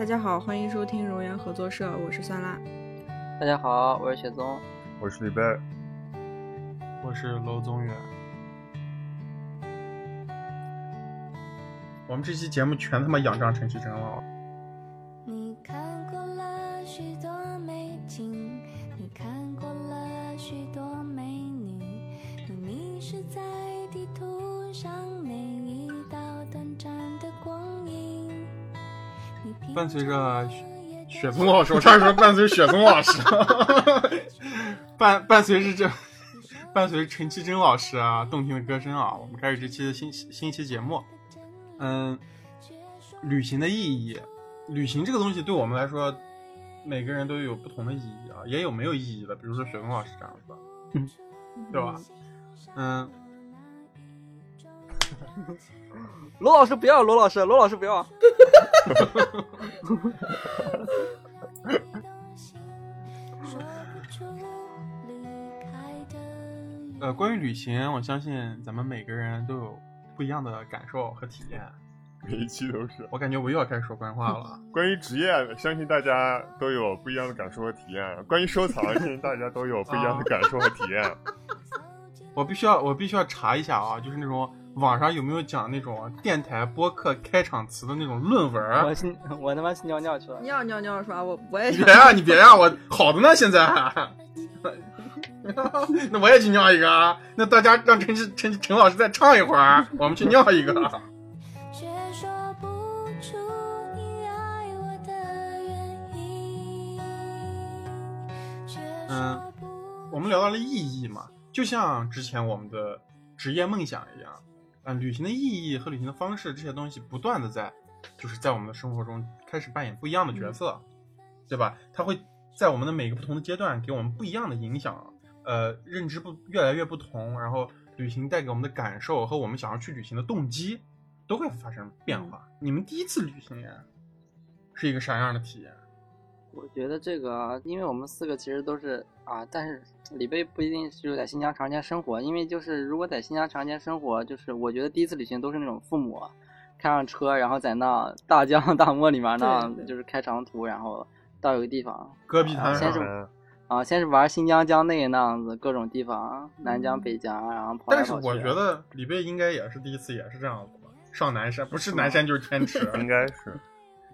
大家好，欢迎收听荣源合作社，我是酸辣。大家好，我是雪宗，我是李贝，我是娄宗远。我们这期节目全他妈仰仗陈绮贞了。伴随着着雪松老师，我差点说伴随雪松老师，伴伴随着这，伴随着陈绮贞老师啊动听的歌声啊，我们开始这期的新新一期节目。嗯，旅行的意义，旅行这个东西对我们来说，每个人都有不同的意义啊，也有没有意义的，比如说雪松老师这样子，对吧？嗯，罗老师不要，罗老师，罗老师不要。呃，关于旅行，我相信咱们每个人都有不一样的感受和体验。每一期都是。我感觉我又要开始说官话了。关于职业，相信大家都有不一样的感受和体验。关于收藏，相信大家都有不一样的感受和体验。我必须要，我必须要查一下啊，就是那种网上有没有讲那种电台播客开场词的那种论文儿。我去，我他妈去尿尿去了。尿尿尿是吧？我我也你别啊，你别啊，我好的呢，现在。那我也去尿一个啊！那大家让陈陈陈陈老师再唱一会儿，我们去尿一个。却说不出你爱我的原因。却嗯说不我们聊到了意义嘛，就像之前我们的职业梦想一样，嗯、旅行的意义和旅行的方式这些东西不断的在，就是在我们的生活中开始扮演不一样的角色，对吧？它会在我们的每个不同的阶段给我们不一样的影响，呃，认知不越来越不同，然后旅行带给我们的感受和我们想要去旅行的动机都会发生变化。你们第一次旅行呀，是一个啥样的体验？我觉得这个啊，因为我们四个其实都是啊，但是李贝不一定是在新疆长时间生活，因为就是如果在新疆长时间生活，就是我觉得第一次旅行都是那种父母开上车，然后在那大江大漠里面那对对就是开长途，然后到有个地方戈壁滩上先是嗯啊，先是玩新疆疆内那样子各种地方，南疆、北疆，然后跑来但是。我觉得李贝应该也是第一次，也是这样子吧。上南山不是南山就是天池，应该是，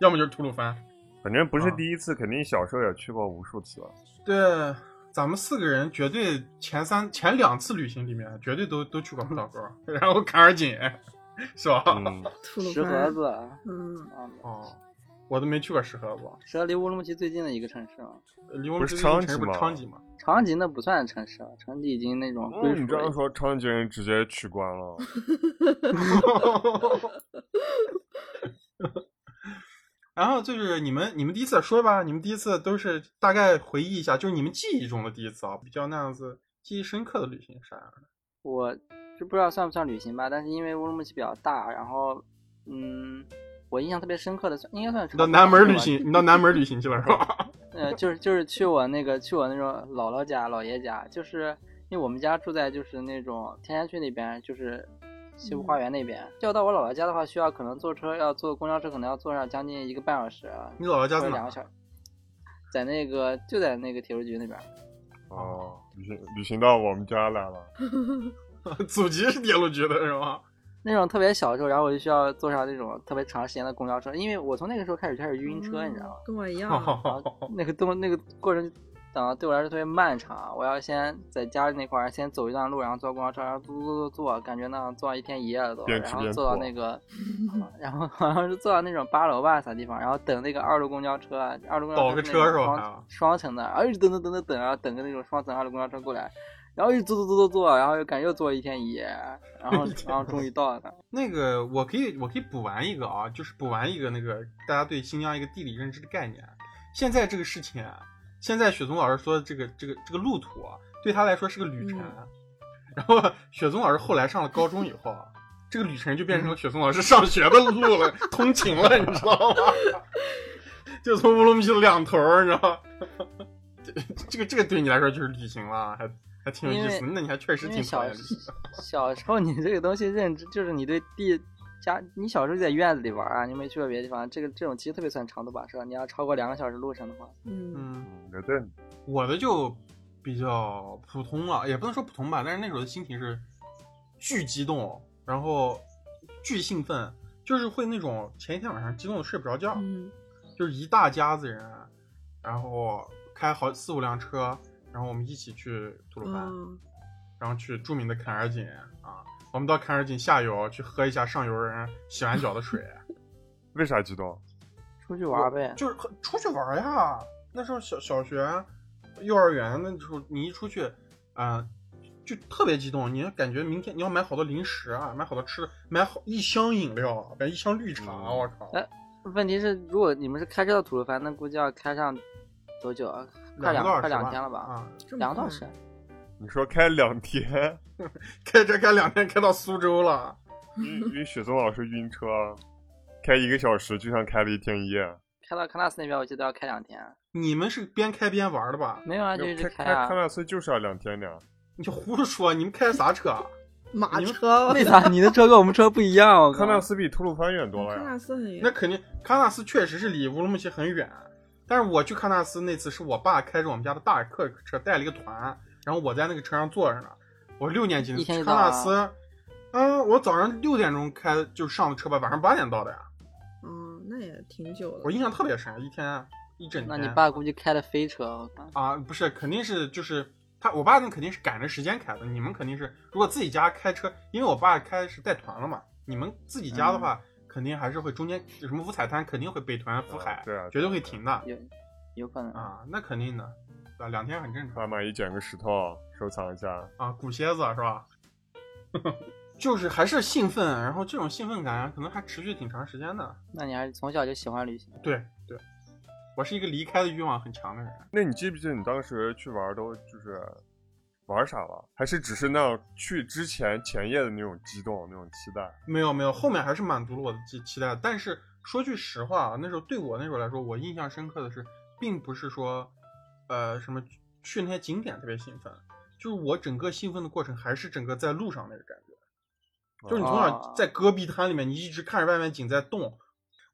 要么就是吐鲁番。反正不是啊第一次，肯定小时候也去过无数次。对，咱们四个人绝对前三前两次旅行里面，绝对都都去过普岛沟，然后坎儿井，是吧？嗯，石河。子，嗯，啊，哦，我都没去过石河子，石河离乌鲁木齐最近的一个城市嘛。离我们不是这个城市不是昌吉吗昌吉那不算城市了，长吉已经那种归嗯，你这样。说，昌吉人直接取关了。然后就是你们，你们第一次说吧，你们第一次都是大概回忆一下，就是你们记忆中的第一次啊，比较那样子记忆深刻的旅行是啥样的？我就不知道算不算旅行吧，但是因为乌鲁木齐比较大，然后嗯，我印象特别深刻的算应该算到南门旅行，你到南门旅行去了是吧？呃，就是就是去我那个去我那种姥姥家、姥爷家，就是因为我们家住在就是那种天山区那边，就是西湖花园那边。要到我姥姥家的话，需要可能坐车要坐公交车，可能要坐上将近一个半小时，你姥姥家在两个？小时。在那个就在那个铁路局那边，哦，旅行旅行到我们家来了。祖籍是铁路局的是吗？那种特别小的时候，然后我就需要坐上那种特别长时间的公交车，因为我从那个时候开始就开始晕车，你知道吗？跟我一 样。那个动那个过程啊，对我来说特别漫长。我要先在家里那块儿先走一段路，然后坐公交车，然后坐坐坐坐，感觉那坐一天一夜了都。边吃边然后坐到那个，啊然后好像是坐到那种八楼吧啥地方，然后等那个二路公交车，二路公交倒个车是吧双双层的，然后一直等等等等等，然后等个那种双层二路公交车过来。然后一直坐坐坐坐坐，然后又感觉又坐一天一夜，然后然后终于到了。那个我可以我可以补完一个啊，就是补完一个那个大家对新疆一个地理认知的概念。现在这个事情啊，现在雪松老师说的这个这个这个路途啊，对他来说是个旅程。嗯 然后雪松老师后来上了高中以后啊，这个旅程就变成了雪松老师上学的路了，通勤了，你知道吗？就从乌鲁木齐的两头，你知道吗？这这个这个对你来说就是旅行了，还还挺有意思那你还确实挺讨厌旅行的。小时候你这个东西认知，就是你对地家，你小时候就在院子里玩啊，你没去过别的地方，这个这种其实特别算长途跋涉。你要超过两个小时路程的话，嗯嗯，嗯，那对，我的就比较普通了，也不能说普通吧，但是那时候的心情是巨激动，然后巨兴奋，就是会那种前一天晚上激动的睡不着觉，嗯就是一大家子人，然后开好四五辆车，然后我们一起去吐鲁番，哦然后去著名的坎儿井啊，我们到坎儿井下游去喝一下上游人洗完脚的水，为啥激动？出去玩呗。就是出去玩呀。那时候小小学、幼儿园那时候，你一出去，啊、就特别激动。你感觉明天你要买好多零食啊，买好多吃的，买好一箱饮料，买一箱绿茶，嗯我靠！哎问题是，如果你们是开车到吐鲁番，那估计要开上多久啊？快两快两个小时两天了吧？啊，这两个多小时。你说开两天，开车开两天开到苏州了。因因为雪松老师晕车，开一个小时就像开了一天一夜。开到喀纳斯那边，我记得要开两天。你们是边开边玩的吧？没有啊，就一直开啊开开喀。纳斯就是要两天的。你胡说！你们开的啥车？啊马车，为啥你的车跟我们车不一样？喀纳斯比吐鲁番远多了呀喀呀。纳斯很远，那肯定，喀纳斯确实是离乌鲁木齐很远。但是我去喀纳斯那次是我爸开着我们家的大客车带了一个团，然后我在那个车上坐着呢。我六年级的一天就喀到啊纳斯，嗯，我早上六点钟开就上的车吧，晚上八点到的呀。嗯，那也挺久的。我印象特别深，一天一整天。那你爸估计开的飞车，啊，不是，肯定是就是他，我爸那肯定是赶着时间开的。你们肯定是，如果自己家开车，因为我爸开是带团了嘛，你们自己家的话，肯定还是会中间有什么五彩滩，肯定会北团、福海，啊对啊绝对会停的有有可能。啊，那肯定的，啊，两天很正常爸妈一捡个石头收藏一下。啊，古蝎子是吧？就是还是兴奋，然后这种兴奋感可能还持续挺长时间的。那你还是从小就喜欢旅行？对对，我是一个离开的欲望很强的人。那你记不记得你当时去玩都就是玩啥了？还是只是那样去之前前夜的那种激动、那种期待？没有没有，后面还是满足了我的期期待。但是说句实话啊，那时候对我那时候来说，我印象深刻的是，并不是说，呃，什么去那些景点特别兴奋，就是我整个兴奋的过程还是整个在路上那个感觉。就是你从小哦在戈壁滩里面，你一直看着外面景在动，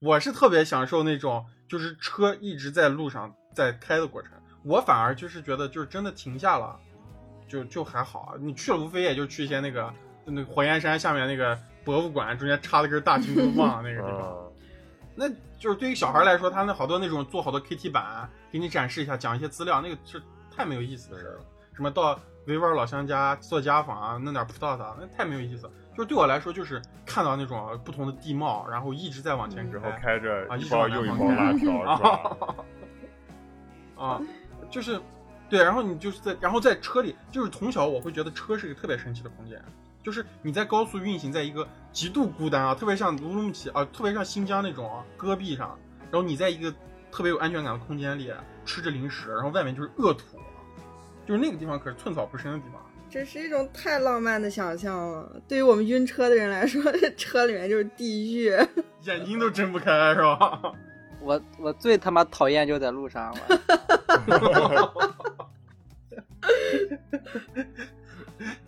我是特别享受那种就是车一直在路上在开的过程。我反而就是觉得就是真的停下了，就就还好啊。你去了无非也就去一些那个那个火焰山下面那个博物馆中间插了根大金箍棒那个地方，啊，那就是对于小孩来说，他那好多那种做好多 KT 板给你展示一下，讲一些资料，那个是太没有意思的事了。什么到维吾尔老乡家做家访啊，弄点葡萄啥，那太没有意思了。就是对我来说，就是看到那种不同的地貌，然后一直在往前开，然后开着啊一包又一包辣条 是吧？啊，就是对，然后你就是在，然后在车里，就是从小我会觉得车是一个特别神奇的空间，就是你在高速运行在一个极度孤单啊，特别像乌鲁木齐啊，特别像新疆那种啊戈壁上，然后你在一个特别有安全感的空间里吃着零食，然后外面就是恶土，就是那个地方可是寸草不生的地方。这是一种太浪漫的想象了。对于我们晕车的人来说，车里面就是地狱。眼睛都睁不开是吧？我我最他妈讨厌就在路上了。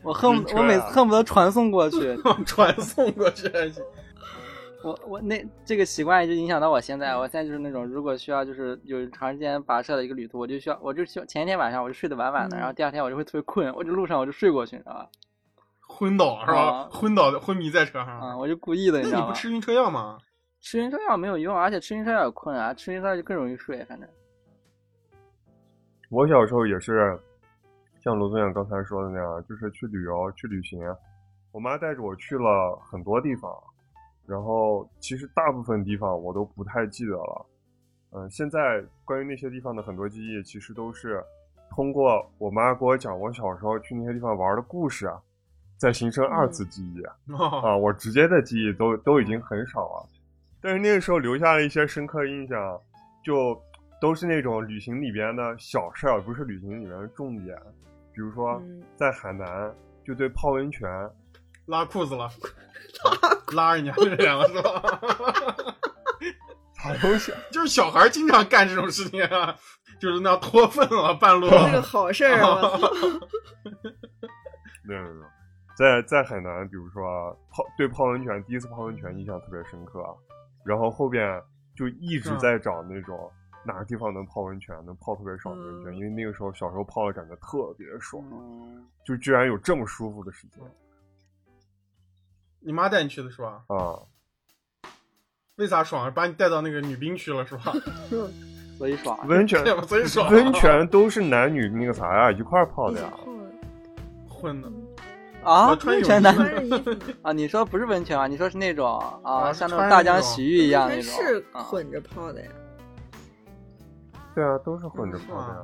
我恨我每次恨不得传送过去。传送过去还行。我我那这个习惯一直影响到我现在。我现在就是那种如果需要就是有长时间跋涉的一个旅途，我就需要我就需要前一天晚上我就睡得晚晚的，嗯然后第二天我就会特别困，我就路上我就睡过去，你知道吧？昏倒是吧？啊昏倒昏迷在车上。啊、我就故意的，那知道吗？你不吃晕车药吗？吃晕车药没有用，而且吃晕车药也困啊，吃晕车药就更容易睡，反正。我小时候也是像罗宗远刚才说的那样，就是去旅游、去旅行。我妈带着我去了很多地方，然后其实大部分地方我都不太记得了。嗯，现在关于那些地方的很多记忆，其实都是通过我妈给我讲我小时候去那些地方玩的故事啊，再形成二次记忆。哦啊，我直接的记忆都都已经很少了，但是那个时候留下了一些深刻印象，就都是那种旅行里边的小事儿，不是旅行里面的重点。比如说嗯在海南，就对泡温泉，拉裤子了，拉人家的脸了是吧？好东西？就是小孩经常干这种事情啊，就是那样脱粪了半路。这个好事儿啊！没有没有没有，在在海南，比如说泡对泡温泉，第一次泡温泉印象特别深刻，然后后边就一直嗯在找那种哪个地方能泡温泉，能泡特别爽的温泉，嗯因为那个时候小时候泡的感觉特别爽，嗯，就居然有这么舒服的事情你妈带你去的是吧？啊！为啥爽？把你带到那个女兵区了是吧？所以爽。温泉对？所以爽。温泉都是男女那个啥呀，一块儿泡的呀。混的，啊温泉男 啊，你说不是温泉啊？你说是那种啊，啊像那种大江洗浴一样那种。是啊混着泡的呀。对啊，都是混着泡的呀。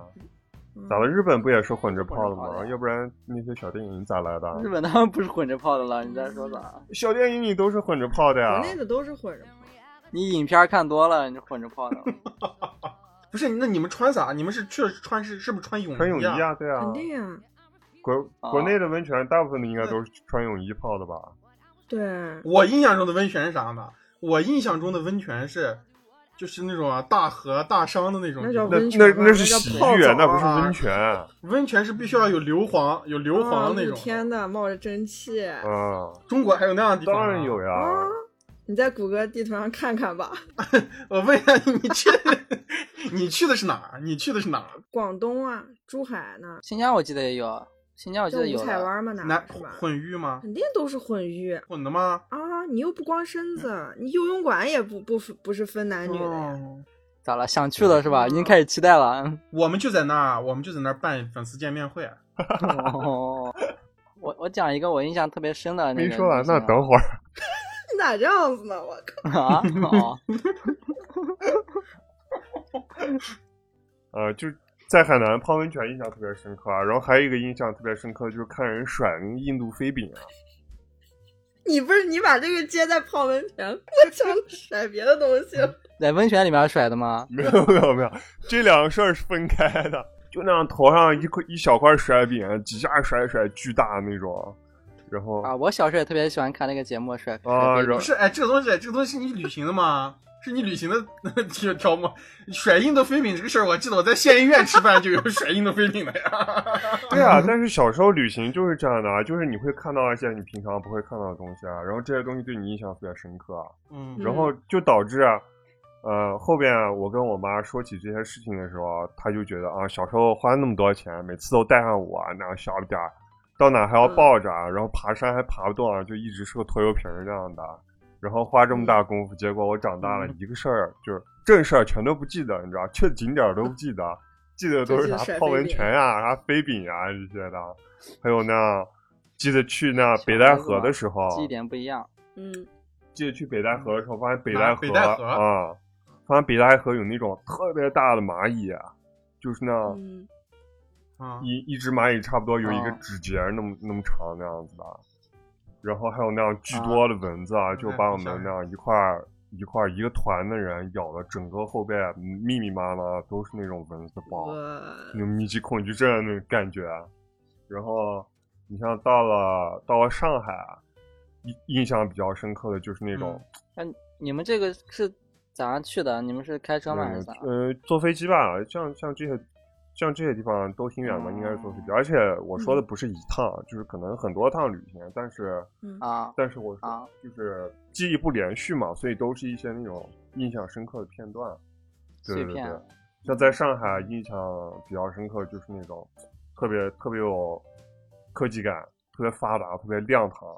嗯咋了？日本不也是混着泡的吗？要不然那些小电影咋来的？日本他们不是混着泡的了，你在说啥？小电影你都是混着泡的呀国。内的都是混着泡。你影片看多了，你混着泡的。不是？那你们穿啥？你们是去穿是是不是穿泳衣啊？穿泳衣啊，对啊肯。定呀，国啊国内的温泉大部分的应该都是穿泳衣泡的吧？对，我印象中的温泉是啥呢？我印象中的温泉是，就是那种啊大河大商的那种那。那温泉那那是泡澡那不是啊温泉温泉是必须要有硫磺，有硫磺那种。天呐，冒着蒸汽。啊。中国还有那样的地方？当然有呀。啊，你在谷歌地图上看看吧。我问一下，你去，你去的是哪儿？你去的是哪儿？广东啊，珠海呢新疆我记得也有，新疆我记叫五得有的。彩湾吗，哪哪儿是吧？混浴吗？肯定都是混浴混的吗？啊！你又不光身子，你游泳馆也不不不是分男女的呀。哦咋了？想去了是吧？已经开始期待了。我们就在那儿，我们就在那儿办粉丝见面会。哦，我我讲一个我印象特别深的那个。没说完，那等会儿。你咋这样子呢？我靠！啊，哦，呃，就在海南泡温泉印象特别深刻啊。然后还有一个印象特别深刻，就是看人甩那个印度飞饼啊。你不是你把这个接在泡温泉，我想甩别的东西了。在温泉里面甩的吗？没有没有没有，这两个事儿是分开的。就那样头上一块一小块甩饼，几下甩甩巨大那种，然后啊，我小时候也特别喜欢看那个节目甩甩啊然后飞饼不是，哎，这个东西，这个东西是你旅行的吗？是你旅行的条条目？甩印度飞饼这个事儿，我记得我在县医院吃饭就有 甩印度飞饼的呀。对啊，但是小时候旅行就是这样的啊，就是你会看到一些你平常不会看到的东西啊，然后这些东西对你印象特别深刻啊，嗯然后就导致啊，呃，后边我跟我妈说起这些事情的时候，她就觉得啊，小时候花那么多钱，每次都带上我，那样小不点儿，到哪还要抱着，啊然后爬山还爬不动啊，就一直是个拖油瓶儿这样的。然后花这么大功夫，结果我长大了，嗯。一个事儿就是正事儿全都不记得，你知道，去的景点儿都不记得，记得都是啥泡温泉呀、啥飞饼呀这些的，还有呢记得去那北戴河的时候，记忆点不一样。嗯，记得去北戴河的时候，发现北戴河啊，发现北戴河有那种特别大的蚂蚁，啊就是那一一只蚂蚁差不多有一个哦。指节那么那么长那样子的，然后还有那样巨多的蚊子啊，就把我们那样一块儿一块儿一个团的人咬的整个后背密密麻麻都是那种蚊子包，我那种密集恐惧症那种感觉。然后你像到了到了上海，印印象比较深刻的就是那种。那你们这个是咋样去的？你们是开车吗还是咋？呃，坐飞机吧，像像这些，像这些地方都挺远的，哦应该是坐飞机。而且我说的不是一趟，就是可能很多趟旅行，但是啊但是我就是记忆不连续嘛，所以都是一些那种印象深刻的片段。对碎片对对，像在上海印象比较深刻，就是那种特别特别有科技感、特别发达、特别亮堂，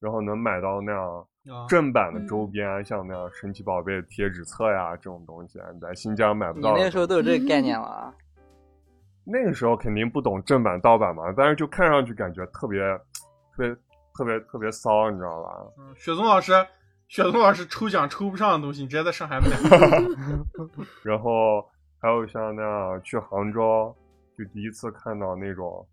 然后能买到那样啊正版的周边，像那样神奇宝贝贴纸册呀这种东西，你在新疆买不到你。那时候都有这个概念 了啊？那个时候肯定不懂正版盗版嘛，但是就看上去感觉特别特别特别特别骚，你知道吧？嗯雪松老师，雪松老师抽奖抽不上的东西，你直接在上海买。然后还有像那样去杭州，就第一次看到那种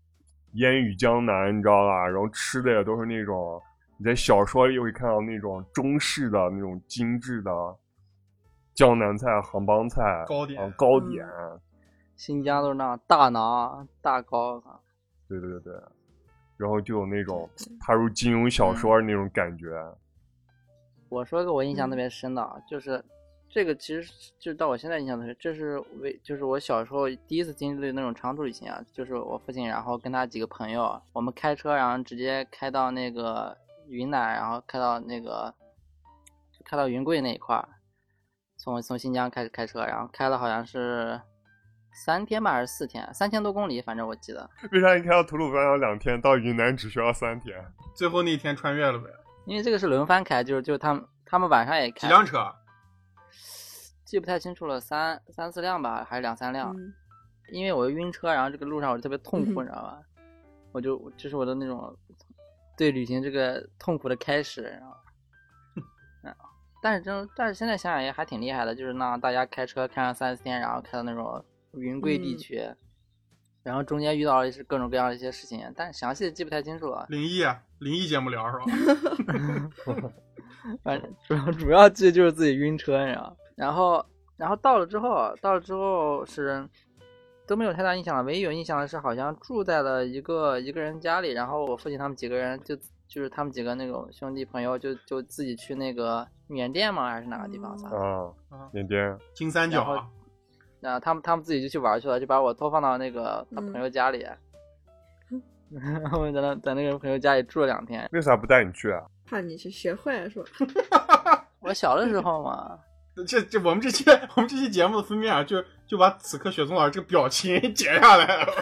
烟雨江南，你知道吧？然后吃的也都是那种你在小说里会看到那种中式的那种精致的江南菜、杭帮菜、糕点啊糕点，新疆都是那样大馕大糕啊。对对对对，然后就有那种踏入金庸小说那种感觉。我说个我印象特别深的，啊，就是这个其实就到我现在印象的是，这是为就是我小时候第一次经历的那种长途旅行啊，就是我父亲然后跟他几个朋友，我们开车然后直接开到那个云南，然后开到那个开到云贵那一块儿，从从新疆开始开车，然后开了好像是三天吧还是四天，三千多公里，反正我记得。为啥你开到吐鲁番要两天，到云南只需要三天？最后那一天穿越了呗？因为这个是轮番开，就是就是他们他们晚上也开，几辆车？记不太清楚了，三三四辆吧，还是两三辆？嗯因为我晕车，然后这个路上我就特别痛苦，嗯 你知道吧？我就这是我的那种对旅行这个痛苦的开始，然后，嗯但是真但是现在想想也还挺厉害的，就是让大家开车开上三四天，然后开到那种云贵地嗯区，然后中间遇到了一些各种各样的一些事情，但详细的记不太清楚了。灵异，啊灵异节目聊是吧？反正主要主要记得就是自己晕车，你知道。然后然后到了之后，到了之后是都没有太大印象了。唯一有印象的是，好像住在了一个一个人家里，然后我父亲他们几个人就就是他们几个那种兄弟朋友就就自己去那个缅甸吗？还是哪个地方？啊，缅甸，金三角然啊，他们他们自己就去玩去了，就把我托放到那个他朋友家里。然后在那在那个朋友家里住了两天。为啥不带你去啊？怕你去学坏是吧？我小的时候嘛，这这我们这期我们这期节目的封面啊，就就把此刻雪松老师这个表情截下来了。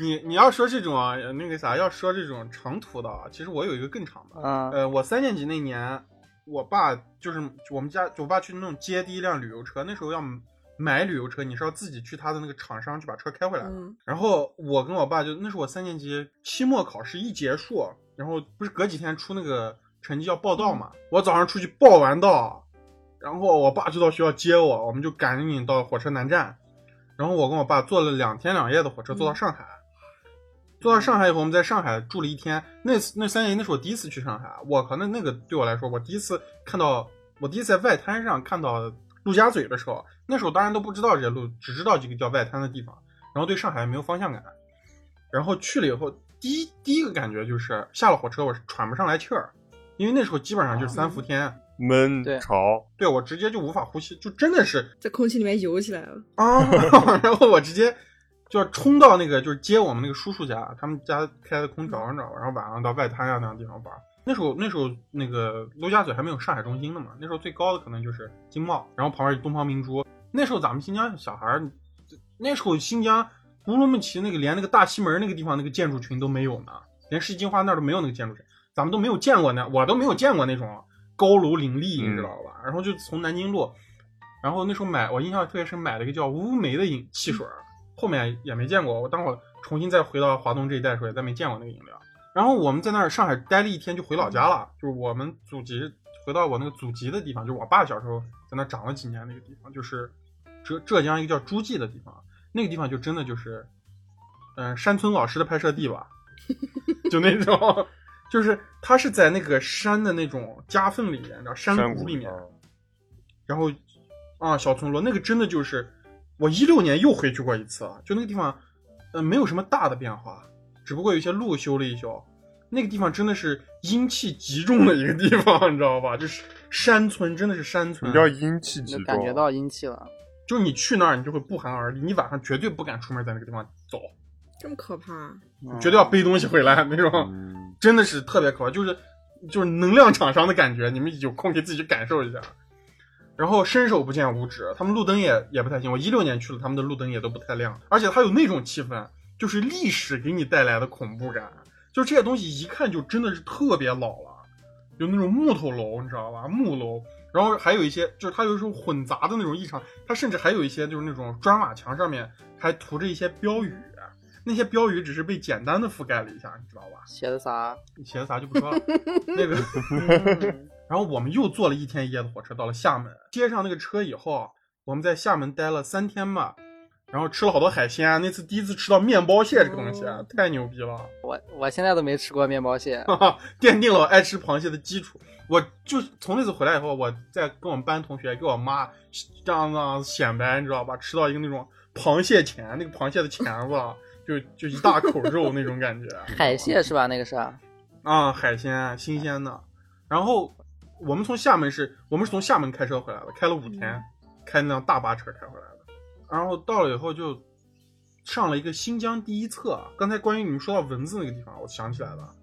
你你要说这种啊，那个啥，要说这种长途的啊，其实我有一个更长的。嗯呃，我三年级那年，我爸就是我们家，我爸去那种接第一辆旅游车，那时候要买旅游车，你是要自己去他的那个厂商去把车开回来的。嗯。然后我跟我爸就那是我三年级期末考试一结束，然后不是隔几天出那个成绩要报到嘛，我早上出去报完到，然后我爸就到学校接我，我们就赶紧到火车南站，然后我跟我爸坐了两天两夜的火车坐到上海，坐到上海以后我们在上海住了一天，那次那三年级那是我第一次去上海，我靠那那个对我来说，我第一次看到我第一次在外滩上看到陆家嘴的时候，那时候当然都不知道这些路，只知道这个叫外滩的地方。然后对上海没有方向感，然后去了以后，第一第一个感觉就是下了火车我是喘不上来气儿，因为那时候基本上就是三伏天，闷对潮，对我直接就无法呼吸，就真的是在空气里面游起来了。啊，然后我直接就要冲到那个就是接我们那个叔叔家，他们家开的空调，你知道吧？然后晚上到外滩啊那样地方玩。那时候那时候那个陆家嘴还没有上海中心呢嘛，那时候最高的可能就是金茂，然后旁边是东方明珠。那时候咱们新疆小孩儿，那时候新疆乌鲁木齐那个连那个大西门那个地方那个建筑群都没有呢，连世纪金花那儿都没有那个建筑群，咱们都没有见过那，我都没有见过那种高楼林立，你知道吧？然后就从南京路，然后那时候买，我印象特别深，买了一个叫乌梅的饮汽水儿，后面也没见过。我当我重新再回到华东这一带的时候，也再没见过那个饮料。然后我们在那儿上海待了一天，就回老家了，就是我们祖籍回到我那个祖籍的地方，就是我爸小时候在那长了几年那个地方，就是浙浙江一个叫诸暨的地方，那个地方就真的就是，嗯、山村老师的拍摄地吧，就那种，就是他是在那个山的那种夹缝里面，你知道山山谷里面，啊。然后啊小村落那个真的就是我一六年又回去过一次了，就那个地方，呃没有什么大的变化，只不过有些路修了一修，那个地方真的是阴气极重的一个地方，你知道吧？就是山村，真的是山村你，叫阴气集中，就感觉到阴气了。就你去那儿你就会不寒而栗，你晚上绝对不敢出门在那个地方走，这么可怕？嗯绝对要背东西回来那种。嗯，真的是特别可怕，就是就是能量场上的感觉，你们有空可以自己去感受一下。然后伸手不见五指，他们路灯也也不太行。我一六年去了，他们的路灯也都不太亮，而且它有那种气氛，就是历史给你带来的恐怖感，就这些东西一看就真的是特别老了，有那种木头楼，你知道吧？木楼，然后还有一些就是它有一种混杂的那种异常，它甚至还有一些就是那种砖瓦墙上面还涂着一些标语，那些标语只是被简单的覆盖了一下，你知道吧？写的啥？写的啥就不说了。那个，嗯然后我们又坐了一天一夜的火车到了厦门，接上那个车以后，我们在厦门待了三天吧，然后吃了好多海鲜。啊那次第一次吃到面包蟹这个东西，太牛逼了，我我现在都没吃过面包蟹。哈哈，奠定了我爱吃螃蟹的基础。我就从那次回来以后，我再跟我们班同学给我妈这样这样显摆，你知道吧？吃到一个那种螃蟹钳，那个螃蟹的钳子啊就就一大口肉那种感觉。海蟹是吧？那个是。啊，海鲜新鲜的。然后我们从厦门是，我们是从厦门开车回来的，开了五天，开那辆大巴车开回来的。然后到了以后就上了一个新疆第一册。刚才关于你们说到文字那个地方，我想起来了，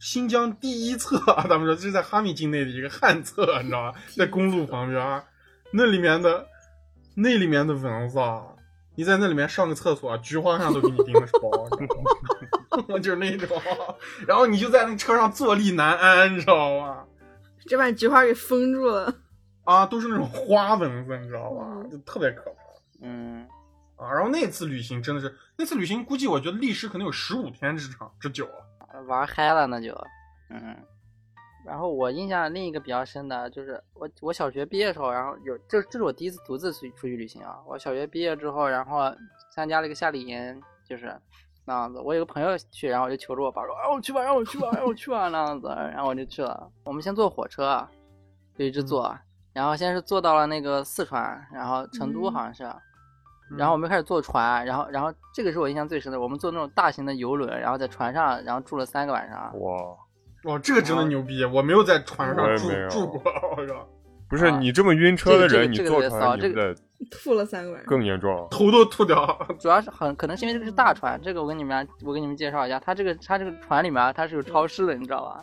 新疆第一册，咱们说这是在哈密境内的一个旱厕，你知道吧？在公路旁边，那里面的那里面的蚊子啊，你在那里面上个厕所，菊花上都给你叮的是包，你知道吗就是那种，然后你就在那车上坐立难安，你知道吗？就把菊花给封住了。啊，都是那种花蚊子，你知道吧？嗯就特别可怕嗯，啊。然后那次旅行真的是，那次旅行估计我觉得历时可能有十五天之长之久啊。玩嗨了那就，嗯。然后我印象另一个比较深的就是我我小学毕业的时候，然后有这这是我第一次独自出去出去旅行啊。我小学毕业之后，然后参加了一个夏令营，就是那样子。我有个朋友去，然后我就求着我爸说：“让我去吧，让我去吧，让我去吧。”那样子，然后我就去了。我们先坐火车，就一直坐，然后先是坐到了那个四川，然后成都好像是。然后我们开始坐船，然后然后这个是我印象最深的，我们坐那种大型的游轮，然后在船上，然后住了三个晚上。哇，哇，这个真的牛逼！我没有在船上住住过，我靠，不是啊你这么晕车的人，你这个这个坐船你这个 吐了三个晚上。更严重？头都吐掉。主要是很可能是因为这个是大船，这个我跟你们我给你们介绍一下，它这个它这个船里面啊它是有超市的，你知道吧？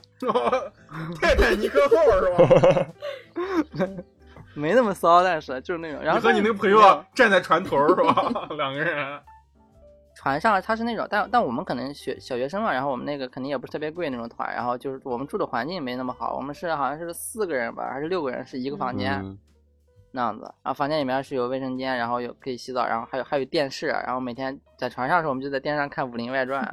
泰坦尼克号是吧？没那么骚，但是就是那种。然后你和你那个朋友啊站在船头是吧？两个人。船上他是那种，但但我们可能学小学生嘛，然后我们那个肯定也不是特别贵那种团，然后就是我们住的环境没那么好，我们是好像是四个人吧，还是六个人是一个房间、嗯那样子，然后房间里面是有卫生间，然后有可以洗澡，然后还有还有电视，然后每天在船上的时候，我们就在电视上看《武林外传》，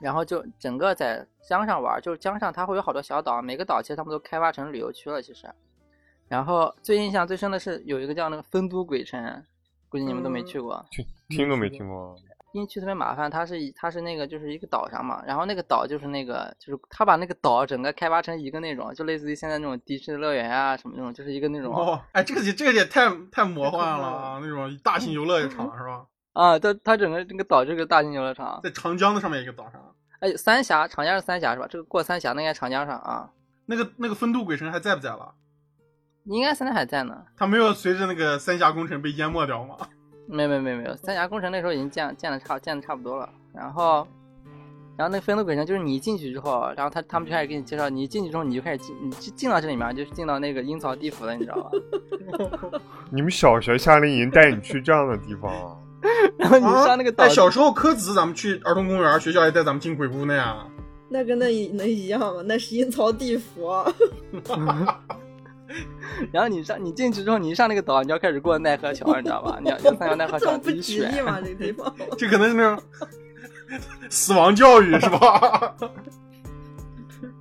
然后就整个在江上玩，就是江上它会有好多小岛，每个岛其实他们都开发成旅游区了，其实。然后最印象最深的是有一个叫那个丰都鬼城，估计你们都没去过。听听都没听过。因为去特别麻烦，它是一它是那个就是一个岛上嘛，然后那个岛就是那个就是他把那个岛整个开发成一个那种，就类似于现在那种迪士尼乐园啊什么那种，就是一个那种、哦，哎，这个也这个也太太魔幻了啊！那种大型游乐场是吧？啊，它它整个那个岛就是个大型游乐场，在长江的上面一个岛上，哎，三峡长江是三峡是吧？这个过三峡那应该长江上啊，那个那个丰都鬼城还在不在了？应该现在还在呢。它没有随着那个三峡工程被淹没掉吗？没有没有没有没有，三峡工程那时候已经建建的差建的差不多了，然后，然后那个分路鬼城就是你一进去之后，然后他他们就开始给你介绍，你一进去之后你就开始进，你进进到这里面就是进到那个阴曹地府了，你知道吧？你们小学夏令营带你去这样的地方啊？然后你上那个岛，哎，小时候科子咱们去儿童公园，学校也带咱们进鬼屋呢呀。那跟那一能一样吗？那是阴曹地府。然后你上你进去之后，你一上那个岛，你就要开始过奈何桥，你知道吧？你要要三条奈何桥自己选吉利。吗？这个地方。这可能是那种死亡教育是吧？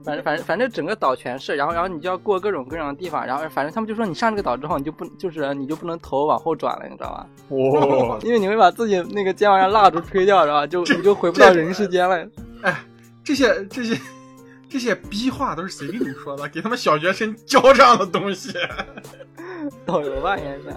反正反正反正整个岛全是，然后然后你就要过各种各样的地方，然后反正他们就说你上这个岛之后，你就不就是你就不能头往后转了，你知道吧？哇，因为你会把自己那个肩膀上蜡烛吹掉，然后就你就回不到人世间了。哎这些这些这些逼话都是谁跟你说的？给他们小学生教这样的东西，导游吧应该是。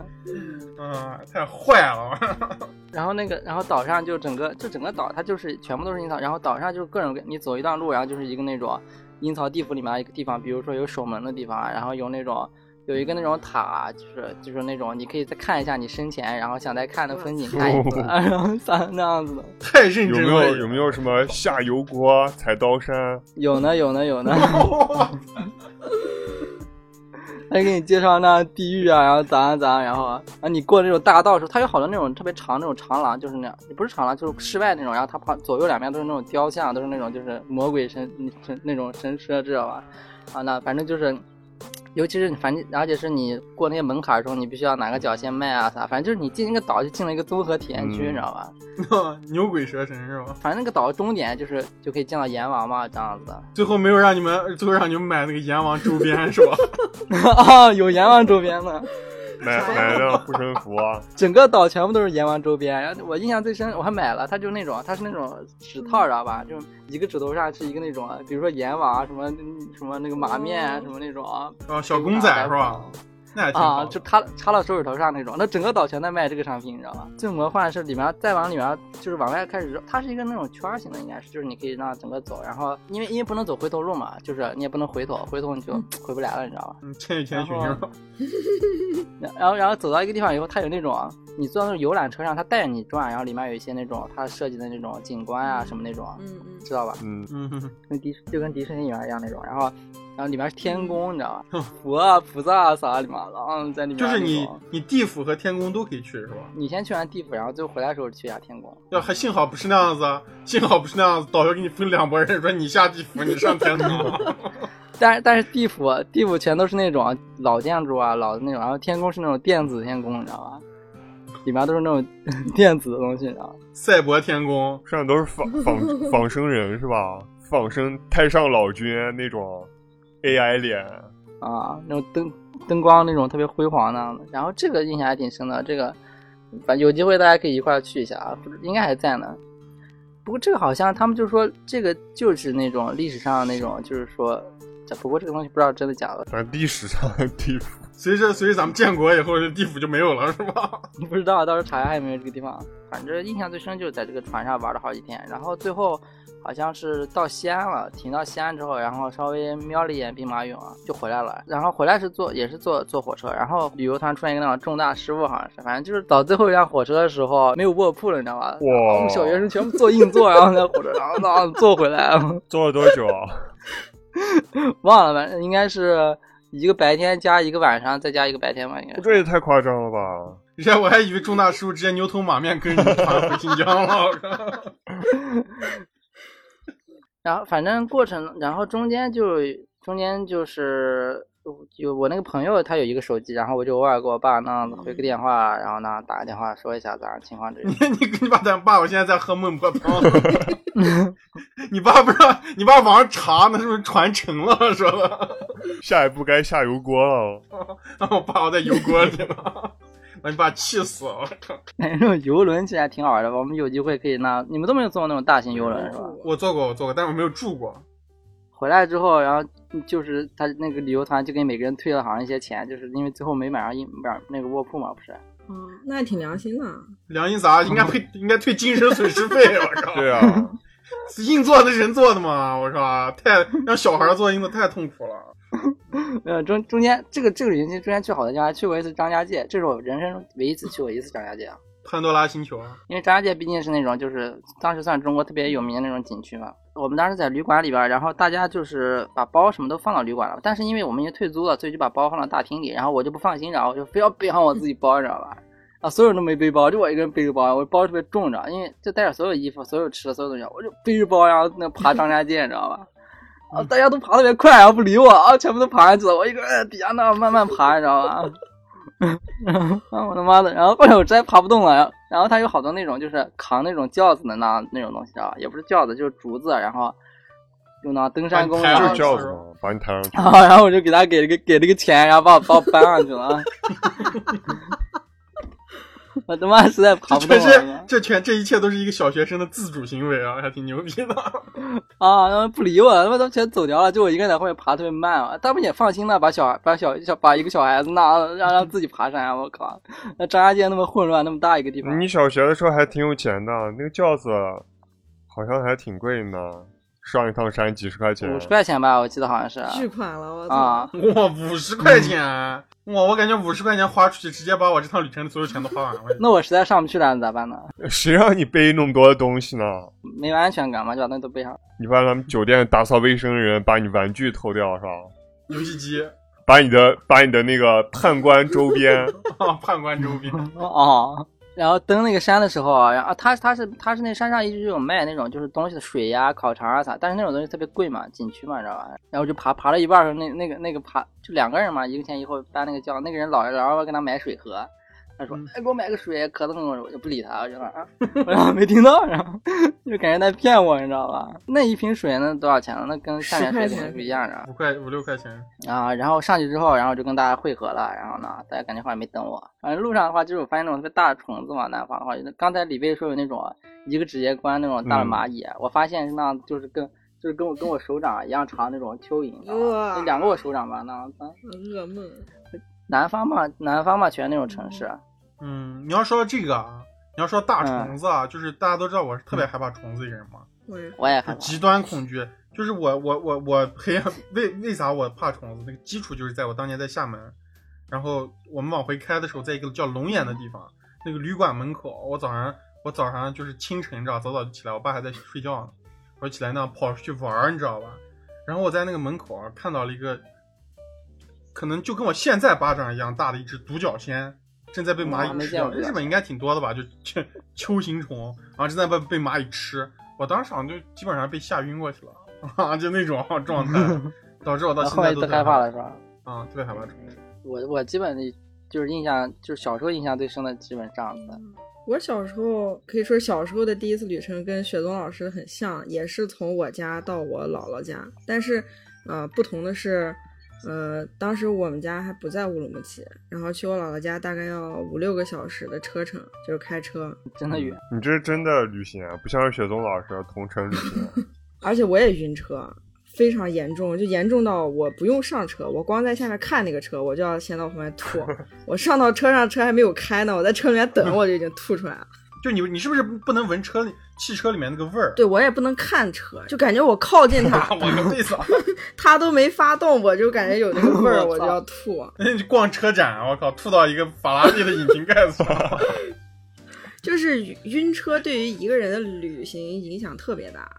嗯，太坏了。然后那个，然后岛上就整个，就整个岛它就是全部都是阴曹，然后岛上就是各种各，你走一段路，然后就是一个那种阴曹地府里面的一个地方，比如说有守门的地方啊，然后有那种有一个那种塔，就是就是那种你可以再看一下你生前，然后想再看的风景看一次，然后啥那样子的。太认有真了。没有有没有什么下油锅、踩刀山？有呢有呢有呢，他就给你介绍那地狱啊，然后咋样咋样，然后啊你过那种大道的时候，它有好多那种特别长那种长廊，就是那样，也不是长廊，就是室外那种，然后它旁左右两边都是那种雕像，都是那种就是魔鬼神神那种神车，知道吧？啊，那反正就是。尤其是反正，而且是你过那些门槛的时候，你必须要哪个角先迈啊啥，反正就是你进那个岛就进了一个综合体验区，嗯你知道吧？牛鬼蛇神是吧？反正那个岛的终点就是就可以见到阎王嘛，这样子的。最后没有让你们，最后让你们买那个阎王周边是吧？啊，有阎王周边的，买买辆护身符啊？整个岛全部都是阎王周边。然后我印象最深，我还买了，它就那种，它是那种指套，知道吧？就一个指头上是一个那种，比如说阎王啊，什么什么那个马面啊，什么那种啊，啊，小公仔是吧？？啊，就插插到手指头上那种，那整个岛全在卖这个商品，你知道吗？最魔幻的是里面再往里面就是往外开始绕，它是一个那种圈儿型的，应该是，就是你可以让整个走，然后因为因为不能走回头路嘛，就是你也不能回头，回头你就回不来了，你知道吧？嗯，千与千寻 然后？然然后然后走到一个地方以后，它有那种你坐那种游览车上，它带着你转，然后里面有一些那种它设计的那种景观啊什么那种，嗯嗯，知道吧？嗯，嗯哼，跟迪士就跟迪士尼园一样那种，然后然后里面是天宫，你知道吧？佛啊菩萨啊啥里面，然后在里面就是你你地府和天宫都可以去是吧？你先去完地府，然后最后回来的时候去一下天宫。要还幸好不是那样子啊，幸好不是那样子，导游给你分两拨人，说你下地府，你上天宫。但是但是地府地府全都是那种老建筑啊，老的那种，然后天宫是那种电子天宫，你知道吧？里面都是那种 电子的东西，你知道吧？赛博天宫，上面都是仿仿仿生人是吧？仿生太上老君那种 AI 脸，啊，那种灯灯光那种特别辉煌那样的。然后这个印象还挺深的，这个反有机会大家可以一块儿去一下啊，不是应该还在呢。不过这个好像他们就说这个就是那种历史上那种，就是说，这不过这个东西不知道真的假的，反正历史上的地府。随着随着咱们建国以后，这地府就没有了是吧？不知道，到时候查一下有没有这个地方。反正印象最深就是在这个船上玩了好几天，然后最后好像是到西安了，停到西安之后，然后稍微瞄了一眼兵马俑啊，就回来了。然后回来是坐也是坐坐火车，然后旅游团出现一个那种重大失误，好像是，反正就是到最后一辆火车的时候没有卧铺了，你知道吧？哇我们小学生全部坐硬座，然后在火车上然后坐回来了，坐了多久啊？忘了，反正应该是一个白天加一个晚上，再加一个白天吧，应该。这也太夸张了吧！之前我还以为重大失误，直接牛头马面跟着你团回新疆了。然后反正过程，然后中间就中间就是有我那个朋友他有一个手机，然后我就偶尔给我爸那样子回个电话，然后呢打个电话说一下咋样情况这你样。你你爸咱爸，我现在在喝孟婆汤。你爸不知道，你爸网上查那是不是传承了？说的。下一步该下油锅了。那我爸我在油锅里呢，把你爸气死了。我靠！那种游轮其实还挺好玩的，我们有机会可以那你们都没有坐过那种大型游轮是吧？我坐过，我坐过，但是我没有住过。回来之后，然后就是他那个旅游团就给每个人退了好像一些钱，就是因为最后没买上一买那个卧铺嘛，不是？嗯，那还挺良心的。良心啥？应该退，应该退精神损失费。我靠！对啊，硬座的人坐的嘛，我说太让小孩坐硬座太痛苦了。呃，中中间这个这个旅行期中间去好多地方，还去过一次张家界，这是我人生中唯一一次去过一次张家界啊。潘多拉星球啊，因为张家界毕竟是那种就是当时算中国特别有名的那种景区嘛。我们当时在旅馆里边，然后大家就是把包什么都放到旅馆了，但是因为我们已经退租了，所以就把包放到大厅里。然后我就不放心，然后我就非要背上我自己包，你知道吧？啊，所有人都没背包，就我一个人背着包，我包特别重，你知道，因为就带着所有衣服、所有吃的、所有东西，我就背着包，然后那爬张家界，你知道吧？啊，大家都爬特别快，然后不理我，啊，全部都爬上去了，我一个人在底下那慢慢爬，你知道吧？啊，我他妈的！然后后来我实在爬不动了，然后然后他有好多那种就是扛那种轿子的那那种东西，啊？也不是轿子，就是竹子，然后用那登山工就然后是轿子嘛，把你抬上去。啊，然后我就给他给了个给了个钱，然后把我把我搬上去了。我他妈实在爬这不动全是了这全这一切都是一个小学生的自主行为啊，还挺牛逼的。啊！他们不理我，他们都全走掉了，就我一个人在后面爬特别慢啊。他们也放心了，把小孩把小小把一个小孩子那让让自己爬山，我靠！那张家界那么混乱，那么大一个地方，你小学的时候还挺有钱的，那个轿子好像还挺贵呢，上一趟山几十块钱。五十块钱吧，我记得好像是巨款了，我操！啊。哇，五十块钱！哇，我感觉五十块钱花出去，直接把我这趟旅程的所有钱都花完了。那我实在上不去了，咋办呢？谁让你背那么多的东西呢？没有安全感嘛，就把那都背上。你把咱们酒店打扫卫生的人把你玩具偷掉是吧？游戏机，把你的把你的那个判官周边，啊，判官周边，哦，然后登那个山的时候啊，然后他他是他是那山上一直有卖那种就是东西的水呀、烤肠啊啥，但是那种东西特别贵嘛，景区嘛，你知道吧？然后就爬爬了一半时候，那那个那个爬就两个人嘛，一个前一后搬那个轿，那个人老老要跟他买水喝。他说：“哎，给我买个水，渴得很。”我就不理他，我就说啊，我说没听到，然后就感觉在骗我，你知道吧？那一瓶水那多少钱呢？那跟下面水肯定不一样的。五块五六块钱。啊，然后上去之后，然后就跟大家汇合了，然后呢，大家感觉好像没等我。反正路上的话，就是我发现那种特别大的虫子嘛，南方的话，刚才李贝说有那种一个指节关那种大的蚂蚁，我发现是那，就是跟就是跟我跟我手掌一样长那种蚯蚓，两个我手掌吧，那样子。噩梦，南方嘛，南方嘛，全是那种城市。嗯，你要说到这个啊，你要说大嗯虫子啊，就是大家都知道我是特别害怕虫子的人嘛，我也我也害怕。极端恐惧。就是我我我我培养为为啥我怕虫子？那个基础就是在我当年在厦门，然后我们往回开的时候，在一个叫龙眼的地方，那个旅馆门口，我早上我早上就是清晨，你知道，早早就起来，我爸还在睡觉呢，我起来那样跑出去玩儿，你知道吧？然后我在那个门口啊看到了一个，可能就跟我现在巴掌一样大的一只独角仙，正在被蚂蚁吃掉。日本应该挺多的吧？就就 秋形虫，然后正在被被蚂蚁吃。我当时好像就基本上被吓晕过去了，啊，就那种状态，导致我到现在都害怕了是吧？啊，特别害怕虫子。我我基本的就是印象，就是小时候印象最深的，基本这样子。我小时候可以说小时候的第一次旅程跟雪宗老师很像，也是从我家到我姥姥家，但是呃不同的是，呃当时我们家还不在乌鲁木齐，然后去我姥姥家大概要五六个小时的车程，就是开车，真的远。你这是真的旅行，啊，不像是雪松老师同城旅行。啊 而且我也晕车，非常严重，就严重到我不用上车，我光在下面看那个车，我就要先到旁边吐。我上到车上，车还没有开呢，我在车里面等，我就已经吐出来了。就你你是不是不能闻车里汽车里面那个味儿？对我也不能看车，就感觉我靠近它，我个妹子啊！它都没发动，我就感觉有那个味儿，我就要吐。那你逛车展，我靠，吐到一个法拉利的引擎盖子上。就是晕车对于一个人的旅行影响特别大，